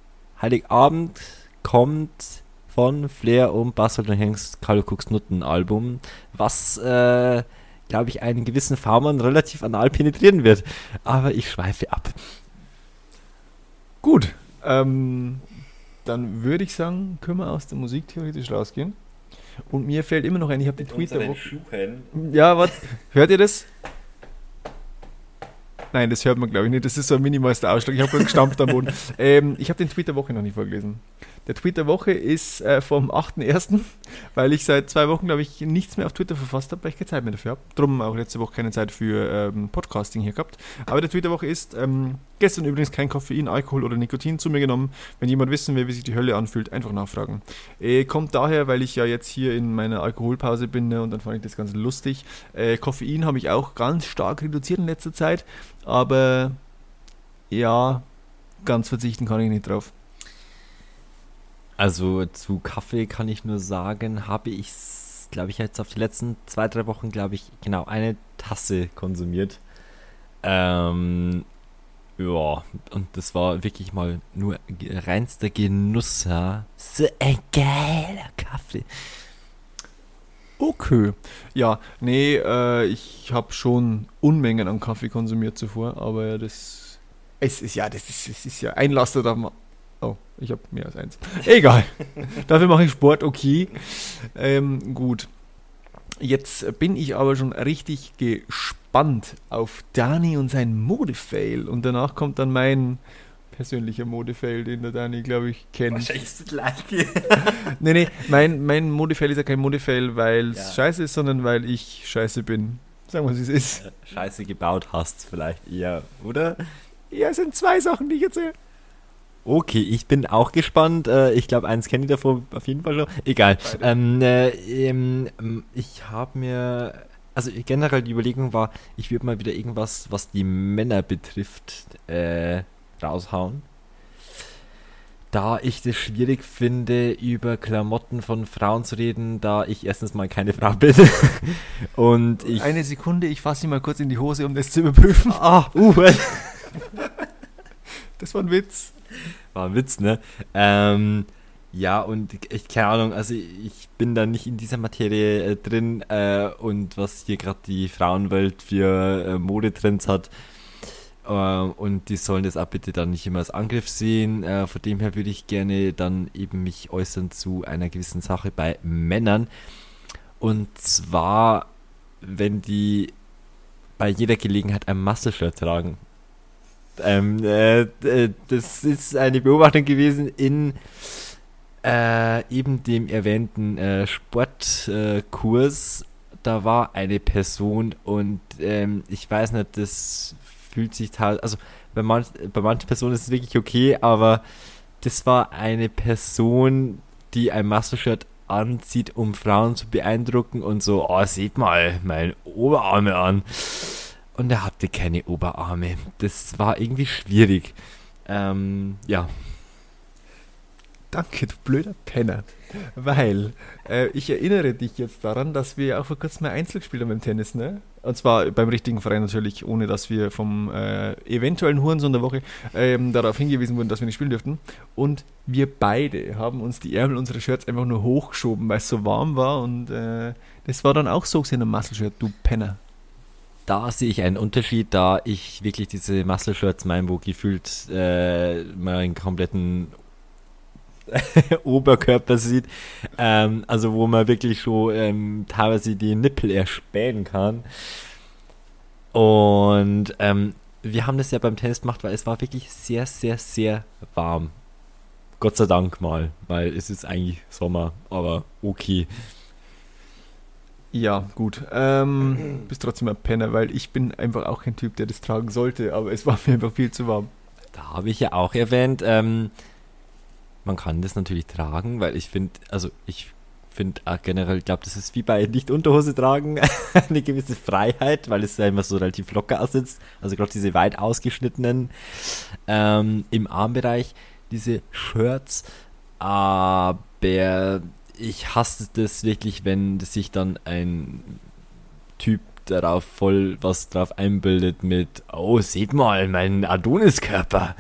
A: Heiligabend kommt von Flair und Basel und Hengst Carlo Cooks Nutten Album, was, äh, glaube ich, einen gewissen Farmern relativ anal penetrieren wird. Aber ich schweife ab.
B: Gut, ähm, dann würde ich sagen, können wir aus der Musik theoretisch rausgehen. Und mir fällt immer noch ein, ich habe den Tweet der Woche. Ja, was? Hört ihr das? Nein, das hört man glaube ich nicht. Das ist so ein minimalster Ausschlag. Ich habe gerade gestampft am Boden. Ähm, ich habe den Tweet der Woche noch nicht vorgelesen. Der Tweet der Woche ist äh, vom 8.1., weil ich seit zwei Wochen, glaube ich, nichts mehr auf Twitter verfasst habe, weil ich keine Zeit mehr dafür habe. Drum auch letzte Woche keine Zeit für ähm, Podcasting hier gehabt. Aber der Tweet der Woche ist, ähm, gestern übrigens kein Koffein, Alkohol oder Nikotin zu mir genommen. Wenn jemand wissen will, wie sich die Hölle anfühlt, einfach nachfragen. Äh, kommt daher, weil ich ja jetzt hier in meiner Alkoholpause bin ne, und dann fand ich das ganz lustig. Äh, Koffein habe ich auch ganz stark reduziert in letzter Zeit, aber ja, ganz verzichten kann ich nicht drauf.
A: Also zu Kaffee kann ich nur sagen, habe ich, glaube ich, jetzt auf die letzten zwei, drei Wochen, glaube ich, genau eine Tasse konsumiert. Ähm, ja, und das war wirklich mal nur reinster Genuss, ja. So ein geiler Kaffee.
B: Okay. Ja, nee, äh, ich habe schon Unmengen an Kaffee konsumiert zuvor, aber das. Es ist ja, das ist, es ist ja ein Laster da. ma- Oh, ich habe mehr als eins. Egal. Dafür mache ich Sport, okay. Ähm, gut. Jetzt bin ich aber schon richtig gespannt auf Dani und sein Modefail. Und danach kommt dann mein persönlicher Modefail, den der Dani, glaube ich, kennt.
A: ist das gleiche.
B: Nee, nee, mein, mein Modefail ist ja kein Modefail, weil es
A: Ja.
B: scheiße ist, sondern weil ich scheiße bin. Sagen wir, wie es ist.
A: Scheiße gebaut hast vielleicht eher, oder?
B: Ja, es sind zwei Sachen, die ich erzähle.
A: Okay, ich bin auch gespannt. Äh, ich glaube, eins kenne ich davor auf jeden Fall schon. Egal. Ähm, äh, ähm, ähm, ich habe mir, also generell die Überlegung war, ich würde mal wieder irgendwas, was die Männer betrifft, äh, raushauen. Da ich das schwierig finde, über Klamotten von Frauen zu reden, da ich erstens mal keine Frau bin. Und ich.
B: Eine Sekunde, ich fasse ihn mal kurz in die Hose, um das zu überprüfen.
A: Ah, uh,
B: Das war ein Witz.
A: War ein Witz, ne? Ähm, ja, und ich, keine Ahnung, also ich bin da nicht in dieser Materie äh, drin äh, und was hier gerade die Frauenwelt für äh, Modetrends hat. Äh, und die sollen das auch bitte dann nicht immer als Angriff sehen. Äh, von dem her würde ich gerne dann eben mich äußern zu einer gewissen Sache bei Männern. Und zwar, wenn die bei jeder Gelegenheit ein Muscle-Shirt tragen. Ähm, äh, äh, das ist eine Beobachtung gewesen in äh, eben dem erwähnten äh, Sportkurs. da war eine Person und ähm, ich weiß nicht, das fühlt sich halt, also bei, manch, bei manchen Personen ist es wirklich okay, aber das war eine Person, die ein Muscle-Shirt anzieht, um Frauen zu beeindrucken und so, oh, seht mal, meine Oberarme an. Und er hatte keine Oberarme. Das war irgendwie schwierig. Ähm, ja,
B: Danke, du blöder Penner. Weil äh, ich erinnere dich jetzt daran, dass wir auch vor kurzem mal Einzel gespielt haben im Tennis, ne? Und zwar beim richtigen Verein natürlich, ohne dass wir vom äh, eventuellen Hurensohn der Woche ähm, darauf hingewiesen wurden, dass wir nicht spielen dürften. Und wir beide haben uns die Ärmel unserer Shirts einfach nur hochgeschoben, weil es so warm war. Und äh, das war dann auch so gesehen ein Muscle-Shirt, du Penner.
A: Da sehe ich einen Unterschied, da ich wirklich diese Muscle Shirts meine, wo gefühlt äh, meinen kompletten Oberkörper sieht. Ähm, also wo man wirklich schon ähm, teilweise die Nippel erspähen kann. Und ähm, wir haben das ja beim Tennis gemacht, weil es war wirklich sehr, sehr, sehr warm. Gott sei Dank mal, weil es ist eigentlich Sommer, aber okay.
B: Ja, gut. Ähm, bist trotzdem ein Penner, weil ich bin einfach auch kein Typ, der das tragen sollte, aber es war mir einfach viel zu warm.
A: Da habe ich ja auch erwähnt, ähm, man kann das natürlich tragen, weil ich finde, also ich finde generell, ich glaube, das ist wie bei Nicht-Unterhose tragen eine gewisse Freiheit, weil es ja immer so relativ locker aussitzt. Also gerade diese weit ausgeschnittenen ähm, im Armbereich, diese Shirts. Aber ich hasse das wirklich, wenn sich dann ein Typ darauf voll was drauf einbildet mit, oh, seht mal, mein Adoniskörper.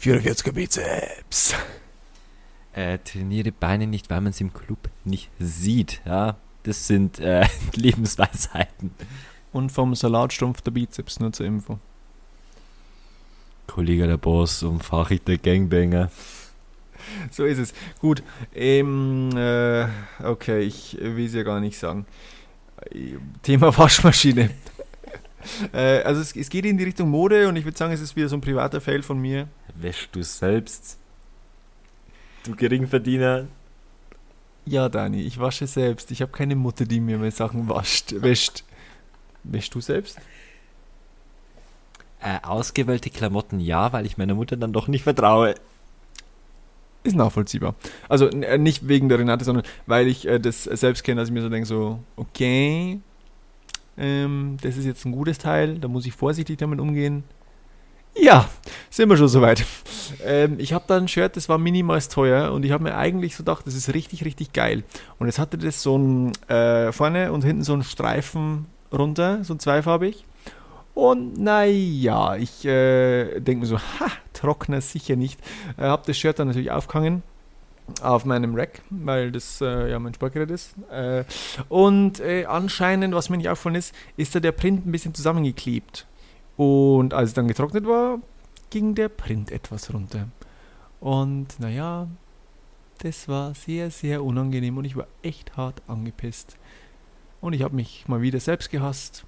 B: 44er Bizeps.
A: äh, trainiere Beine nicht, weil man sie im Club nicht sieht. Ja, das sind äh, Lebensweisheiten.
B: Und vom Salatstumpf der Bizeps, nur zur Info.
A: Kollege der Boss und Fachrichter der Gangbanger.
B: So ist es. Gut, ähm, äh, okay, ich will es ja gar nicht sagen. Thema Waschmaschine. äh, also es, es geht in die Richtung Mode und ich würde sagen, es ist wieder so ein privater Fail von mir.
A: Wäschst du selbst? Du Geringverdiener.
B: Ja, Dani, ich wasche selbst. Ich habe keine Mutter, die mir meine Sachen wascht, wäscht. Wäschst du selbst?
A: Äh, ausgewählte Klamotten ja, weil ich meiner Mutter dann doch nicht vertraue.
B: Ist nachvollziehbar. Also äh, nicht wegen der Renate, sondern weil ich äh, das selbst kenne, dass ich mir so denke, so, okay, ähm, das ist jetzt ein gutes Teil, da muss ich vorsichtig damit umgehen. Ja, sind wir schon soweit. Ähm, ich habe da ein Shirt, das war minimal teuer und ich habe mir eigentlich so gedacht, das ist richtig, richtig geil. Und jetzt hatte das so ein äh, vorne und hinten so einen Streifen runter, so zweifarbig. Und naja, ich äh, denke mir so, ha, Trockner sicher nicht. Äh, habe das Shirt dann natürlich aufgehangen auf meinem Rack, weil das äh, ja mein Sportgerät ist. Äh, und äh, anscheinend, was mir nicht auffallen ist, ist da der Print ein bisschen zusammengeklebt. Und als es dann getrocknet war, ging der Print etwas runter. Und naja, das war sehr, sehr unangenehm und ich war echt hart angepisst. Und ich habe mich mal wieder selbst gehasst,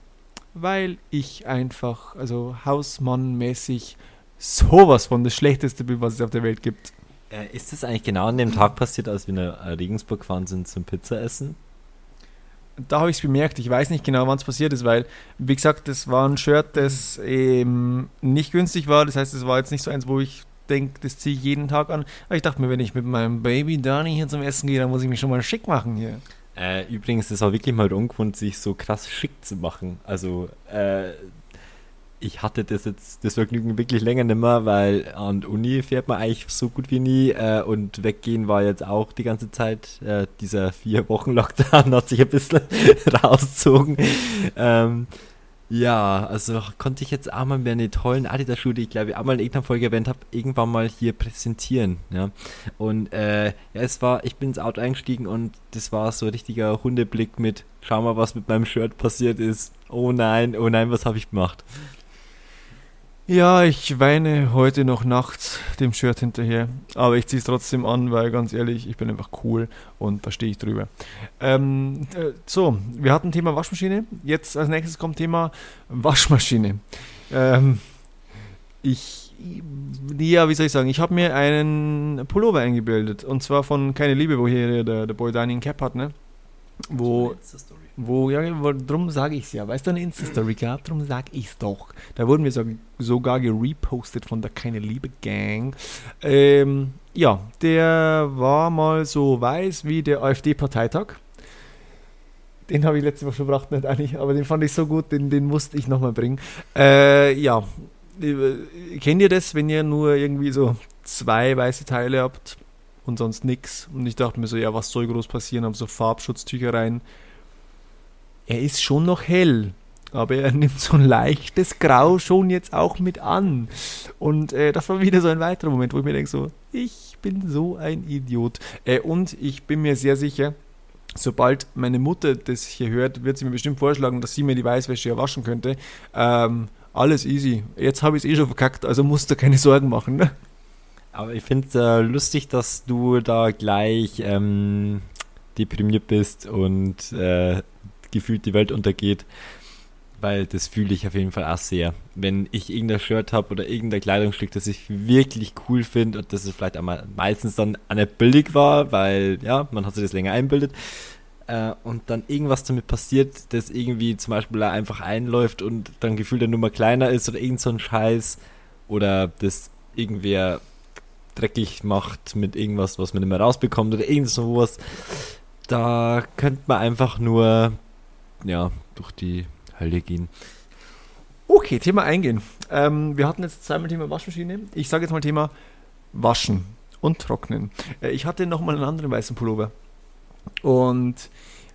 B: weil ich einfach, also Hausmann-mäßig, sowas von das Schlechteste bin, was es auf der Welt gibt.
A: Äh, ist das eigentlich genau an dem Tag passiert, als wir nach äh, Regensburg gefahren sind zum Pizzaessen?
B: da habe ich es bemerkt. Ich weiß nicht genau, wann es passiert ist, weil, wie gesagt, das war ein Shirt, das eben nicht günstig war. Das heißt, es war jetzt nicht so eins, wo ich denke, das ziehe ich jeden Tag an. Aber ich dachte mir, wenn ich mit meinem Baby Dani hier zum Essen gehe, dann muss ich mich schon mal schick machen hier.
A: Äh, übrigens, das war wirklich mal ungewohnt, sich so krass schick zu machen. Also, äh, ich hatte das jetzt, das Vergnügen wirklich länger nicht mehr, weil an Uni fährt man eigentlich so gut wie nie äh, und weggehen war jetzt auch die ganze Zeit. Äh, dieser vier Wochen Lockdown hat sich ein bisschen rausgezogen. Ähm, ja, also konnte ich jetzt auch mal meine tollen Adidas-Schuhe, die ich glaube ich auch mal in irgendeiner Folge erwähnt habe, irgendwann mal hier präsentieren. Ja. Und äh, ja, es war, ich bin ins Auto eingestiegen und das war so ein richtiger Hundeblick mit, schau mal, was mit meinem Shirt passiert ist. Oh nein, oh nein, was habe ich gemacht?
B: Ja, ich weine heute noch nachts dem Shirt hinterher. Aber ich ziehe es trotzdem an, weil ganz ehrlich, ich bin einfach cool und da stehe ich drüber. Ähm, äh, so, wir hatten Thema Waschmaschine. Jetzt als nächstes kommt Thema Waschmaschine. Ähm, ich, ja, wie soll ich sagen, ich habe mir einen Pullover eingebildet. Und zwar von Keine Liebe, wo hier der, der Boy Dining Cap hat, ne? Wo, wo, ja, drum sage ich es ja. Weißt du, eine Insta-Story gab, drum sage ich es doch. Da wurden wir so, sogar gerepostet von der Keine Liebe Gang. Ähm, ja, der war mal so weiß wie der AfD-Parteitag. Den habe ich letzte Woche schon gebracht, nicht eigentlich, aber den fand ich so gut, den, den musste ich nochmal bringen. Äh, ja, Äh, kennt ihr das, wenn ihr nur irgendwie so zwei weiße Teile habt und sonst nix? Und ich dachte mir so, ja, was soll groß passieren? Haben so Farbschutztücher rein. Er ist schon noch hell, aber er nimmt so ein leichtes Grau schon jetzt auch mit an. Und äh, das war wieder so ein weiterer Moment, wo ich mir denke, so, ich bin so ein Idiot. Äh, und ich bin mir sehr sicher, sobald meine Mutter das hier hört, wird sie mir bestimmt vorschlagen, dass sie mir die Weißwäsche ja waschen könnte. Ähm, alles easy. Jetzt habe ich es eh schon verkackt, also musst du keine Sorgen machen. Ne?
A: Aber ich finde es äh, lustig, dass du da gleich ähm, deprimiert bist und äh, gefühlt die Welt untergeht. Weil das fühle ich auf jeden Fall auch sehr. Wenn ich irgendein Shirt habe oder irgendein Kleidungsstück, das ich wirklich cool finde und das ist vielleicht einmal meistens dann auch nicht billig war, weil ja, man hat sich das länger einbildet. Äh, und dann irgendwas damit passiert, das irgendwie zum Beispiel einfach einläuft und dann gefühlt der Nummer kleiner ist oder irgend so ein Scheiß oder das irgendwer dreckig macht mit irgendwas, was man nicht mehr rausbekommt oder irgend sowas. Da könnte man einfach nur ja, durch die Hölle gehen.
B: Okay, Thema eingehen. Ähm, wir hatten jetzt zweimal Thema Waschmaschine. Ich sage jetzt mal Thema Waschen und Trocknen. Äh, ich hatte nochmal einen anderen weißen Pullover. Und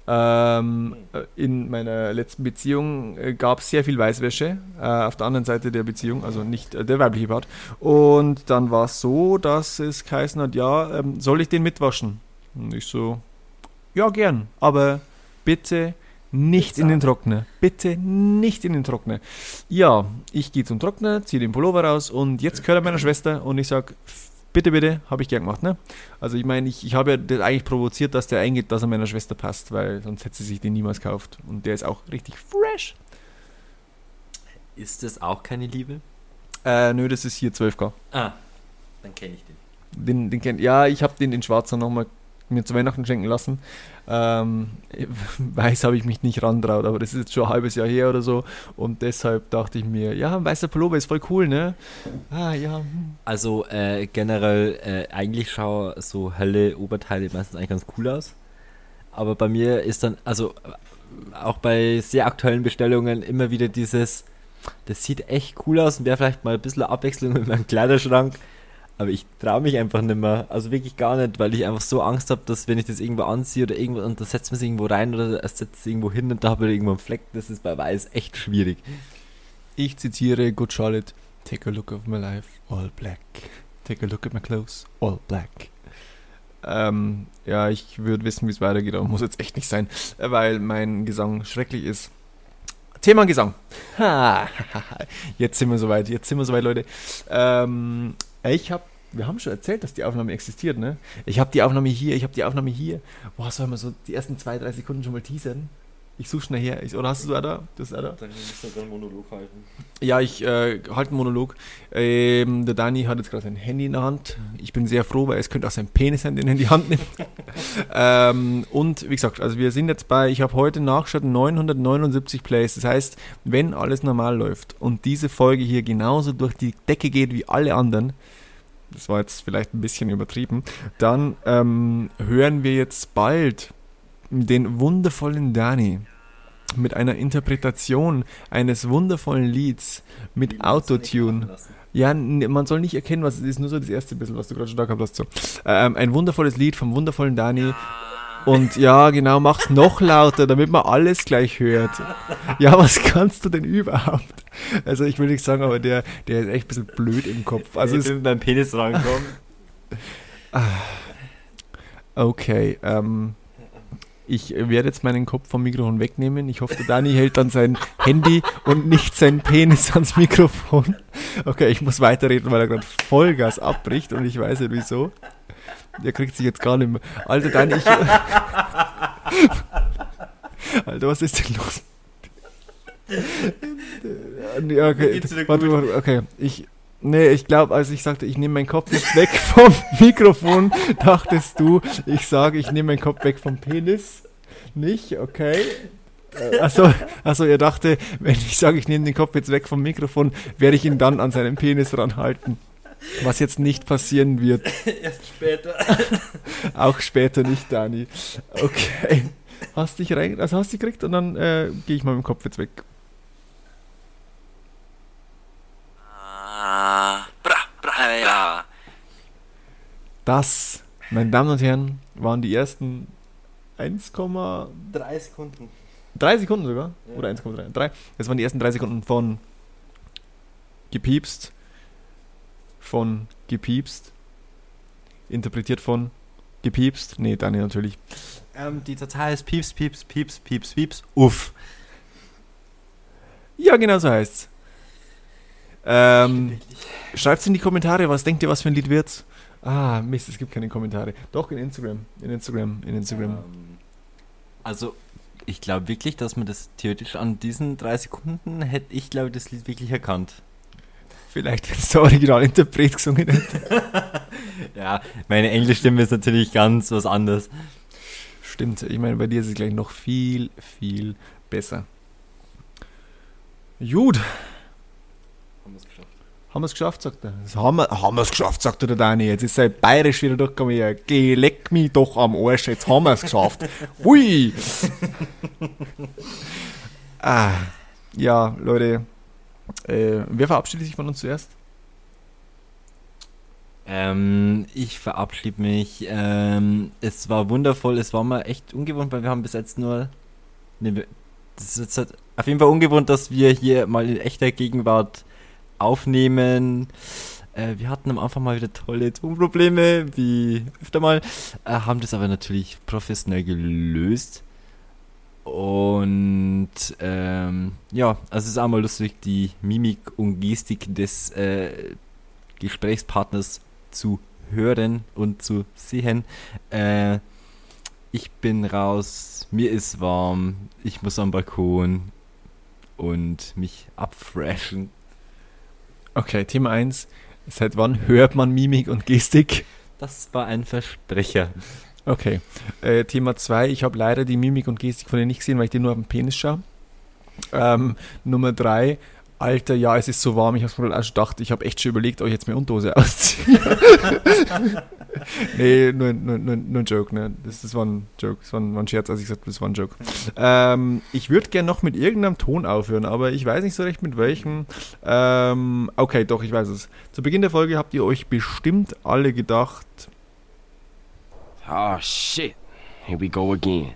B: ähm, äh, in meiner letzten Beziehung äh, gab es sehr viel Weißwäsche äh, auf der anderen Seite der Beziehung, also nicht äh, der weibliche Part. Und dann war es so, dass es geheißen hat, ja, ähm, soll ich den mitwaschen? Und ich so, ja, gern, aber bitte nicht in den Trockner. Bitte nicht in den Trockner. Ja, ich gehe zum Trockner, ziehe den Pullover raus und jetzt gehört er meiner Schwester und ich sage, bitte, bitte, habe ich gern gemacht. Ne? Also ich meine, ich, ich habe ja das eigentlich provoziert, dass der eingeht, dass er meiner Schwester passt, weil sonst hätte sie sich den niemals gekauft. Und der ist auch richtig fresh.
A: Ist das auch keine Liebe?
B: Äh, nö, das ist hier 12K.
A: Ah, dann kenne ich den.
B: Den, den kennt, ja, ich habe den in Schwarzer nochmal mir zu Weihnachten schenken lassen. Ähm, weiß habe ich mich nicht rantraut, aber das ist jetzt schon ein halbes Jahr her oder so. Und deshalb dachte ich mir, ja, ein weißer Pullover ist voll cool, ne? Ah, ja. hm.
A: Also äh, generell, äh, eigentlich schauen so helle Oberteile meistens eigentlich ganz cool aus. Aber bei mir ist dann, also äh, auch bei sehr aktuellen Bestellungen immer wieder dieses, das sieht echt cool aus und wäre vielleicht mal ein bisschen Abwechslung mit meinem Kleiderschrank. Aber ich traue mich einfach nicht mehr. Also wirklich gar nicht, weil ich einfach so Angst habe, dass wenn ich das irgendwo anziehe oder irgendwo und da setzt man es irgendwo rein oder es setzt es irgendwo hin und da habe ich irgendwo einen Fleck, das ist bei Weiß echt schwierig.
B: Ich zitiere Good Charlotte: Take a look of my life, all black. Take a look at my clothes, all black. Ähm, ja, ich würde wissen, wie es weitergeht, aber muss jetzt echt nicht sein, weil mein Gesang schrecklich ist. Thema Gesang. Ha, jetzt sind wir soweit, jetzt sind wir soweit, Leute. Ähm, ich habe, wir haben schon erzählt, dass die Aufnahme existiert, ne? Ich habe die Aufnahme hier, ich habe die Aufnahme hier. Boah, soll man so die ersten zwei, drei Sekunden schon mal teasern? Ich suche schnell her. Ich, oder hast du da? da? Das ist da?
A: Dann musst du einen Monolog halten.
B: Ja, ich äh, halte einen Monolog. Ähm, der Dani hat jetzt gerade sein Handy in der Hand. Ich bin sehr froh, weil es könnte auch sein Penis sein, den er in die Hand nimmt. ähm, und wie gesagt, also wir sind jetzt bei, ich habe heute nachgeschaut, 979 Plays. Das heißt, wenn alles normal läuft und diese Folge hier genauso durch die Decke geht wie alle anderen, das war jetzt vielleicht ein bisschen übertrieben, dann ähm, hören wir jetzt bald den wundervollen Dani mit einer Interpretation eines wundervollen Lieds mit Autotune. Ja, n- man soll nicht erkennen, was es ist, nur so das erste bisschen, was du gerade schon da gehabt hast. So. Ähm, ein wundervolles Lied vom wundervollen Dani. Und ja, genau, mach's noch lauter, damit man alles gleich hört. Ja, was kannst du denn überhaupt? Also ich will nicht sagen, aber der, der ist echt ein bisschen blöd im Kopf. Also es,
A: mit meinem Penis rankommen.
B: okay, ähm, ich werde jetzt meinen Kopf vom Mikrofon wegnehmen. Ich hoffe, der Dani hält dann sein Handy und nicht sein Penis ans Mikrofon. Okay, ich muss weiterreden, weil er gerade Vollgas abbricht und ich weiß nicht wieso. Der kriegt sich jetzt gar nicht mehr. Alter, Dani, ich... Alter, was ist denn los? Ja, okay, warte, warte, okay, ich... Nee, ich glaube, als ich sagte, ich nehme meinen Kopf jetzt weg vom Mikrofon, dachtest du, ich sage, ich nehme meinen Kopf weg vom Penis. Nicht, okay. Äh, Achso, also ihr dachte, wenn ich sage, ich nehme den Kopf jetzt weg vom Mikrofon, werde ich ihn dann an seinen Penis ranhalten. Was jetzt nicht passieren wird.
A: Erst später.
B: Auch später nicht, Dani. Okay. Hast dich rein, also hast dich gekriegt und dann äh, gehe ich mal mit dem Kopf jetzt weg.
G: Ah, bra, bra, ja.
B: Das, meine Damen und Herren, waren die ersten 1,3
A: Drei Sekunden.
B: Sekunden sogar. Oder 1,3. Drei. Das waren die ersten drei Sekunden von gepiepst. Von gepiepst. Interpretiert von gepiepst. Nee, Dani natürlich.
A: Ähm, die Datei ist pieps, pieps, pieps, pieps, pieps, uff.
B: Ja, genau so heißt's. Ähm, Schreibt's in die Kommentare, was denkt ihr, was für ein Lied wird's? Ah, Mist, es gibt keine Kommentare. Doch, in Instagram. In Instagram. In Instagram.
A: Ähm, also, ich glaube wirklich, dass man das theoretisch an diesen drei Sekunden hätte ich, glaube das Lied wirklich erkannt.
B: Vielleicht, wenn es der Originalinterpret gesungen hätte.
A: Ja, meine Englischstimme ist natürlich ganz was anderes.
B: Stimmt, ich meine, bei dir ist es gleich noch viel, viel besser. Gut,
A: Haben wir es geschafft.
B: Haben wir es geschafft, sagt er. Das haben wir haben wir's geschafft, sagt der Dani. Jetzt ist er bayerisch wieder durchgekommen. Ja, geh, leck mich doch am Arsch, jetzt haben wir es geschafft. Hui! ah, ja, Leute, äh, wer verabschiedet sich von uns zuerst?
A: Ähm, ich verabschiede mich. Ähm, es war wundervoll. Es war mal echt ungewohnt, weil wir haben bis jetzt nur. Ne, das ist jetzt halt auf jeden Fall ungewohnt, dass wir hier mal in echter Gegenwart aufnehmen. Äh, wir hatten am Anfang mal wieder tolle Tonprobleme, wie öfter mal. Äh, haben das aber natürlich professionell gelöst. Und ähm, ja, also es ist auch mal lustig, die Mimik und Gestik des äh, Gesprächspartners zu hören und zu sehen. Äh, ich bin raus, mir ist warm, ich muss am Balkon und mich abfreshen.
B: Okay, Thema 1. Seit wann hört man Mimik und Gestik?
A: Das war ein Versprecher.
B: Okay. Äh, Thema 2. Ich habe leider die Mimik und Gestik von dir nicht gesehen, weil ich dir nur auf den Penis schaue. Ähm, Nummer 3. Alter, ja, es ist so warm. Ich habe mir auch schon gedacht, ich habe echt schon überlegt, euch jetzt meine Unterhose ausziehen. nee, nur, nur, nur, nur ein Joke, ne? Das, das war ein Joke. Das war ein, war ein Scherz, als ich gesagt habe, das war ein Joke. Ähm, ich würde gerne noch mit irgendeinem Ton aufhören, aber ich weiß nicht so recht mit welchem. Ähm, okay, doch, ich weiß es. Zu Beginn der Folge habt ihr euch bestimmt alle gedacht,
H: Oh shit. Here we go again.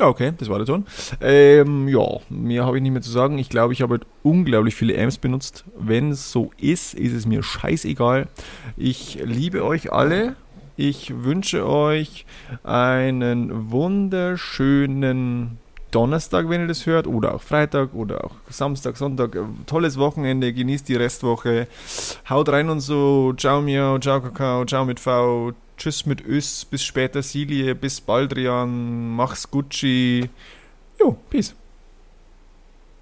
B: Ja, okay, das war der Ton. Ähm, ja, mehr habe ich nicht mehr zu sagen. Ich glaube, ich habe halt unglaublich viele Amps benutzt. Wenn es so ist, ist es mir scheißegal. Ich liebe euch alle. Ich wünsche euch einen wunderschönen Donnerstag, wenn ihr das hört, oder auch Freitag oder auch Samstag, Sonntag. Tolles Wochenende, genießt die Restwoche. Haut rein und so. Ciao Miau, ciao Kakao, ciao mit V. Tschüss mit Ös, bis später Silie, bis Baldrian, mach's Gucci. Jo, peace.